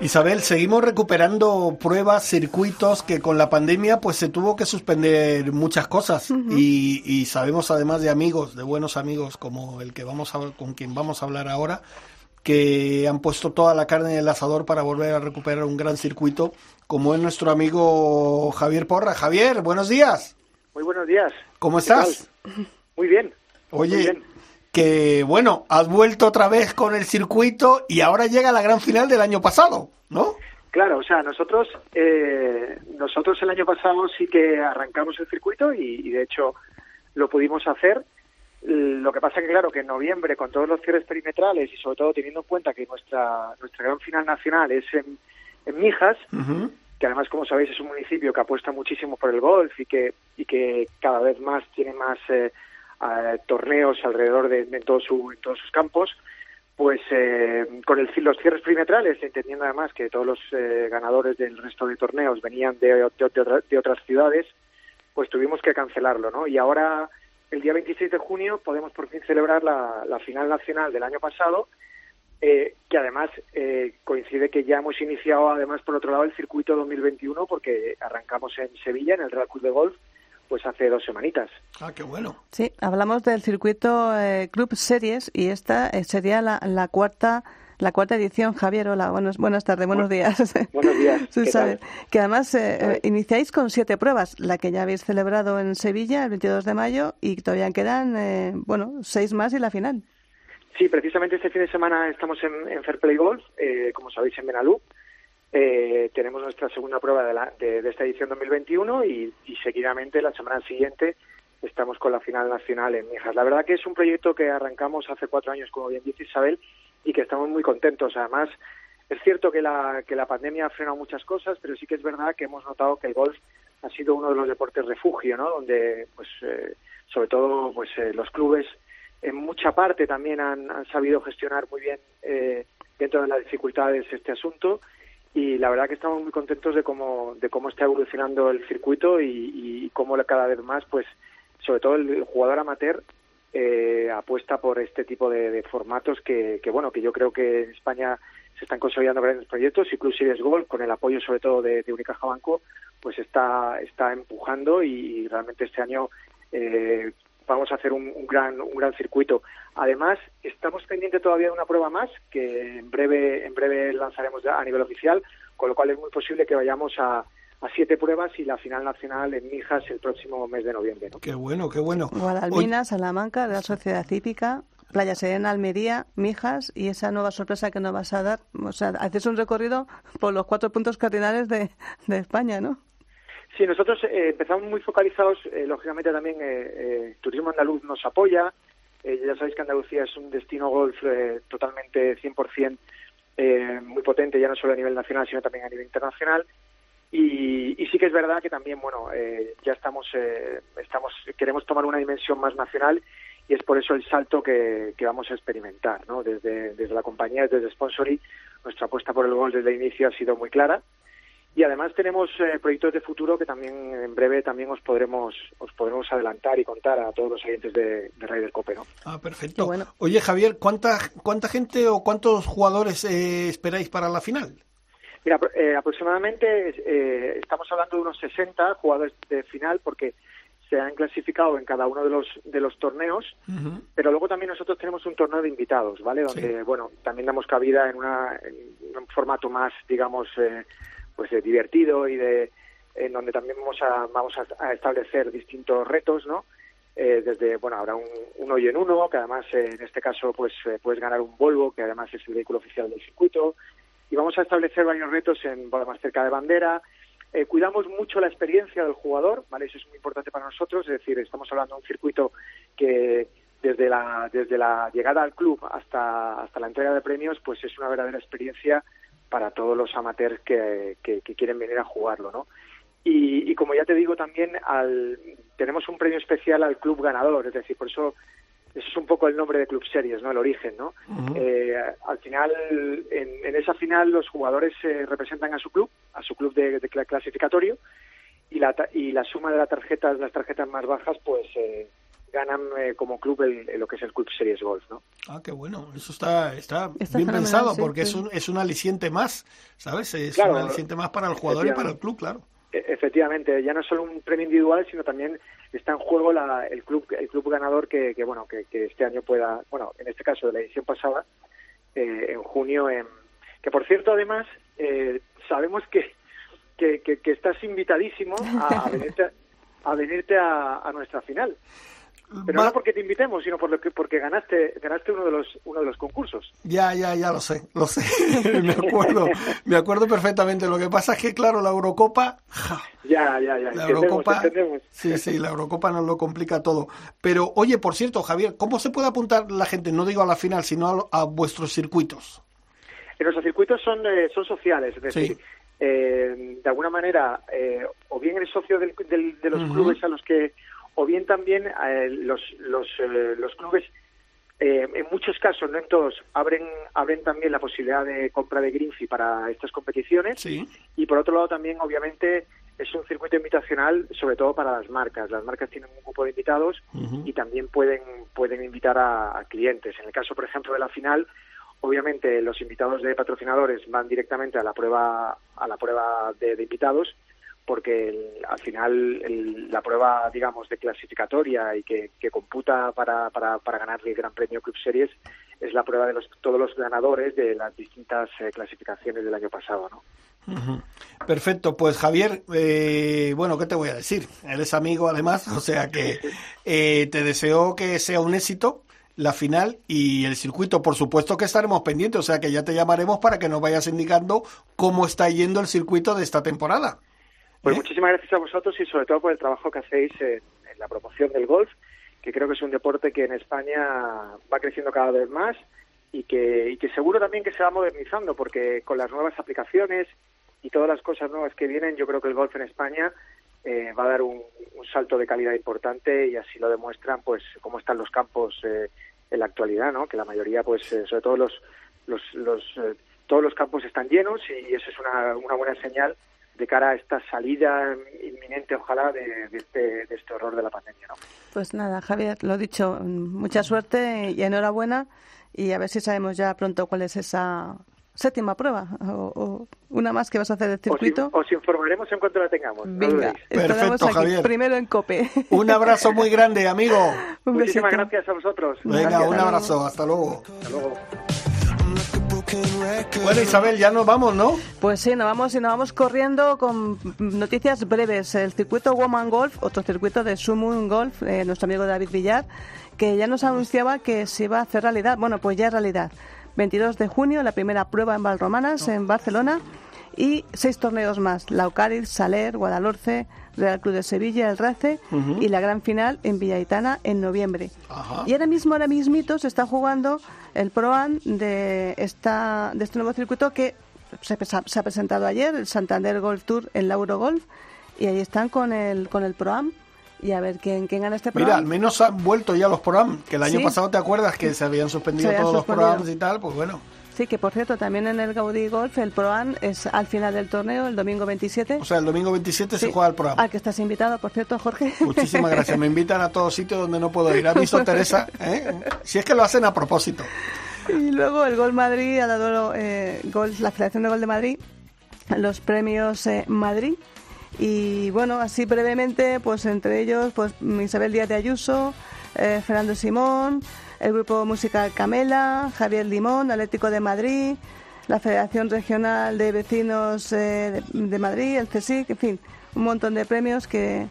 Isabel, seguimos recuperando pruebas, circuitos que con la pandemia pues se tuvo que suspender muchas cosas. Y, sabemos además de amigos, de buenos amigos como el que vamos a, con quien vamos a hablar ahora, que han puesto toda la carne en el asador para volver a recuperar un gran circuito como es nuestro amigo Javier Porra. Javier, buenos días. Muy buenos días. ¿Cómo estás? Muy bien. Oye, que bueno, has vuelto otra vez con el circuito y ahora llega la gran final del año pasado, ¿no? Claro, o sea, nosotros eh, nosotros el año pasado sí que arrancamos el circuito y, de hecho lo pudimos hacer. Lo que pasa que claro que en noviembre con todos los cierres perimetrales y sobre todo teniendo en cuenta que nuestra nuestra gran final nacional es en, Mijas, que además como sabéis es un municipio que apuesta muchísimo por el golf y que y que cada vez más tiene más eh, torneos alrededor de, en, todo su, en todos sus campos, pues eh, con el, los cierres perimetrales, entendiendo además que todos los eh, ganadores del resto de torneos venían de, de, otras ciudades, pues tuvimos que cancelarlo, ¿no? Y ahora, el día 26 de junio, podemos por fin celebrar la, la final nacional del año pasado, eh, que además eh, coincide que ya hemos iniciado, además, por otro lado, el circuito 2021, porque arrancamos en Sevilla, en el Real Club de Golf, pues hace dos semanitas. Ah, qué bueno. Sí, hablamos del circuito eh, Club Series y esta eh, sería la, la, cuarta la cuarta edición. Javier, hola, buenos, buenas tardes, buenos días. Buenos días. Que además eh, iniciáis con siete pruebas, la que ya habéis celebrado en Sevilla el 22 de mayo y todavía quedan, bueno, seis más y la final. Sí, precisamente este fin de semana estamos en, en Fair Play Golf, como sabéis, en Benalú. Eh, tenemos nuestra segunda prueba de, la, de, esta edición 2021 y, y, seguidamente la semana siguiente estamos con la final nacional en Mijas. La verdad que es un proyecto que arrancamos hace cuatro años, como bien dice Isabel, y que estamos muy contentos. Además, es cierto que la, que la pandemia ha frenado muchas cosas, pero sí que es verdad que hemos notado que el golf ha sido uno de los deportes refugio, ¿no? Donde, pues, eh, sobre todo, pues, eh, los clubes en mucha parte también han, han sabido gestionar muy bien eh, dentro de las dificultades este asunto y la verdad que estamos muy contentos de cómo de cómo está evolucionando el circuito y, y cómo cada vez más pues sobre todo el, jugador amateur eh, apuesta por este tipo de, formatos que, que, bueno que yo creo que en España se están consolidando grandes proyectos y Club Series Golf con el apoyo sobre todo de, de Unicaja Banco pues está está empujando y, realmente este año eh, vamos a hacer un, gran un gran circuito. Además, estamos pendientes todavía de una prueba más que en breve en breve lanzaremos a nivel oficial, con lo cual es muy posible que vayamos a, a siete pruebas y la final nacional en Mijas el próximo mes de noviembre. Qué bueno, qué bueno. Guadalmina, Salamanca, la Sociedad Cívica, Playa Serena, Almería, Mijas y esa nueva sorpresa que nos vas a dar. O sea, haces un recorrido por los cuatro puntos cardinales de, de España, ¿no? Sí, nosotros eh, empezamos muy focalizados, eh, lógicamente también eh, Turismo Andaluz nos apoya, ya sabéis que Andalucía es un destino golf totalmente 100% muy potente, ya no solo a nivel nacional, sino también a nivel internacional. Y, y sí que es verdad que también, bueno, ya estamos, estamos, queremos tomar una dimensión más nacional y es por eso el salto que, que vamos a experimentar, ¿no? Desde, desde la compañía, desde Sponsory, nuestra apuesta por el golf desde el inicio ha sido muy clara y además tenemos eh, proyectos de futuro que también en breve también os podremos os podremos adelantar y contar a todos los oyentes de, de Raider Cope, ¿no? Ah, perfecto. Oye, Javier, ¿cuánta, ¿cuánta gente o cuántos jugadores eh, esperáis para la final? Mira, eh, aproximadamente estamos hablando de unos 60 jugadores de final porque se han clasificado en cada uno de los de los torneos, pero luego también nosotros tenemos un torneo de invitados, ¿vale? Donde, bueno, también damos cabida en, una, en un formato más, digamos, eh, pues de divertido y de en donde también vamos a vamos a, establecer distintos retos, ¿no? Eh, desde bueno habrá un, un, hoyo en uno que además eh, en este caso pues eh, puedes ganar un Volvo que además es el vehículo oficial del circuito y vamos a establecer varios retos en más cerca de bandera cuidamos mucho la experiencia del jugador vale eso es muy importante para nosotros es decir estamos hablando de un circuito que desde la desde la llegada al club hasta hasta la entrega de premios pues es una verdadera experiencia para todos los amateurs que, que, quieren venir a jugarlo, ¿no? Y, como ya te digo también, al, tenemos un premio especial al club ganador, es decir, por eso eso es un poco el nombre de Club Series, ¿no? El origen, ¿no? eh, al final, en, esa final, los jugadores eh, representan a su club, a su club de, de clasificatorio, y la, y la suma de las tarjetas, las tarjetas más bajas, pues eh, ganan eh, como club el, lo que es el Club Series Golf, ¿no? Ah, qué bueno. Eso está, está, bien pensado porque Es, un, es un aliciente más, ¿sabes? Es un aliciente más para el jugador y para el club, claro. E, efectivamente, ya no es solo un premio individual, sino también está en juego la, el club el club ganador que, que bueno que, que, este año pueda, bueno, en este caso de la edición pasada, eh, en junio, en, que por cierto además eh, sabemos que, que, estás invitadísimo a, venirte, a, venirte a nuestra final. Pero no porque te invitemos, sino porque, porque ganaste ganaste uno de los uno de los concursos. Ya, ya, ya lo sé, lo sé. me acuerdo, me acuerdo perfectamente. Lo que pasa es que claro, la Eurocopa, ya, ya, ya. La Eurocopa, sí, sí, la Eurocopa nos lo complica todo. Pero oye, por cierto, Javier, ¿cómo se puede apuntar la gente? No digo a la final, sino a, vuestros circuitos. En nuestros circuitos son eh, son sociales, es decir. Eh, de alguna manera, eh, o bien eres socio del, de los clubes a los que o bien también eh, los, los, eh, los clubes eh, en muchos casos, no en todos, abren, abren también la posibilidad de compra de Greenfee para estas competiciones. Y por otro lado también, obviamente, es un circuito invitacional, sobre todo para las marcas. Las marcas tienen un grupo de invitados y también pueden, pueden invitar a, clientes. En el caso, por ejemplo, de la final, obviamente los invitados de patrocinadores van directamente a la prueba, a la prueba de invitados porque al final la prueba, digamos, de clasificatoria y que, computa para, para, para, ganar el Gran Premio Club Series es la prueba de los, todos los ganadores de las distintas eh, clasificaciones del año pasado, ¿no? Perfecto, pues Javier, eh, bueno, ¿qué te voy a decir? Eres amigo además, o sea que eh, te deseo que sea un éxito la final y el circuito. Por supuesto que estaremos pendientes, o sea que ya te llamaremos para que nos vayas indicando cómo está yendo el circuito de esta temporada. Pues muchísimas gracias a vosotros y sobre todo por el trabajo que hacéis en, la promoción del golf, que creo que es un deporte que en España va creciendo cada vez más y que, y que seguro también que se va modernizando, porque con las nuevas aplicaciones y todas las cosas nuevas que vienen, yo creo que el golf en España eh, va a dar un, salto de calidad importante y así lo demuestran, pues, cómo están los campos eh, en la actualidad, ¿no? Que la mayoría, pues, eh, sobre todo los, los, los todos los campos están llenos y eso es una, una buena señal de cara a esta salida inminente, ojalá, de, este, de este horror de la pandemia. ¿no? Pues nada, Javier, lo dicho, mucha suerte y enhorabuena y a ver si sabemos ya pronto cuál es esa séptima prueba o, una más que vas a hacer del circuito. Os, informaremos en cuanto la tengamos. Venga, Perfecto, Javier. primero en COPE. Un abrazo muy grande, amigo. Muchísimas gracias a vosotros. Venga, un abrazo. Hasta luego. Hasta luego. Bueno, Isabel, ya nos vamos, ¿no? Pues sí, nos vamos y nos vamos corriendo con noticias breves. El circuito Woman Golf, otro circuito de Sumun Golf, eh, nuestro amigo David Villar, que ya nos anunciaba que se iba a hacer realidad. Bueno, pues ya es realidad. 22 de junio, la primera prueba en Valromanas, en Barcelona, y seis torneos más: Laucariz, Saler, Guadalhorce, Real Club de Sevilla, el RACE y la gran final en Villaitana en noviembre. Y ahora mismo, ahora mismito, se está jugando el ProAn de, esta, de este nuevo circuito que se, ha presentado ayer, el Santander Golf Tour en la Eurogolf, y ahí están con el, con el ProAm. Y a ver quién, quién gana este ProAm. Mira, al menos han vuelto ya los ProAm, que el año pasado te acuerdas que se habían suspendido todos los ProAms y tal, pues bueno. Sí, que por cierto, también en el Gaudí Golf el Proan es al final del torneo, el domingo 27. O sea, el domingo 27 se juega el Proam. Al que estás invitado, por cierto, Jorge. Muchísimas gracias. Me invitan a todos sitios donde no puedo ir. ¿Has visto, Teresa? ¿Eh? Si es que lo hacen a propósito. Y luego el Gol Madrid ha dado eh, gol, la Federación de Gol de Madrid los premios eh, Madrid. Y bueno, así brevemente, pues entre ellos, pues Isabel Díaz de Ayuso, eh, Fernando Simón, el grupo musical Camela, Javier Limón, Atlético de Madrid, la Federación Regional de Vecinos eh, de, Madrid, el CSIC, en fin, un montón de premios que,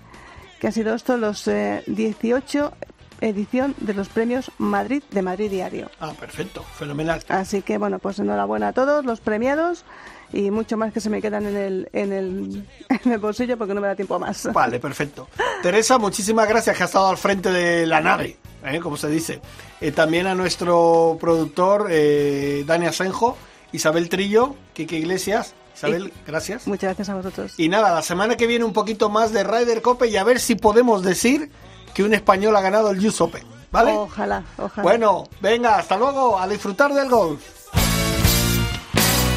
que han sido estos los 18 edición de los premios Madrid de Madrid Diario. Ah, perfecto, fenomenal. Así que bueno, pues enhorabuena a todos los premiados y mucho más que se me quedan en el, en el, en el bolsillo porque no me da tiempo más. Vale, perfecto. Teresa, muchísimas gracias que ha estado al frente de la nave, ¿eh? como se dice. Eh, también a nuestro productor, eh, Dani Asenjo, Isabel Trillo, Kike Iglesias. Isabel, gracias. Muchas gracias a vosotros. Y nada, la semana que viene un poquito más de Ryder Cope y a ver si podemos decir que un español ha ganado el US Open. ¿Vale? Ojalá, ojalá. Bueno, venga, hasta luego, a disfrutar del golf.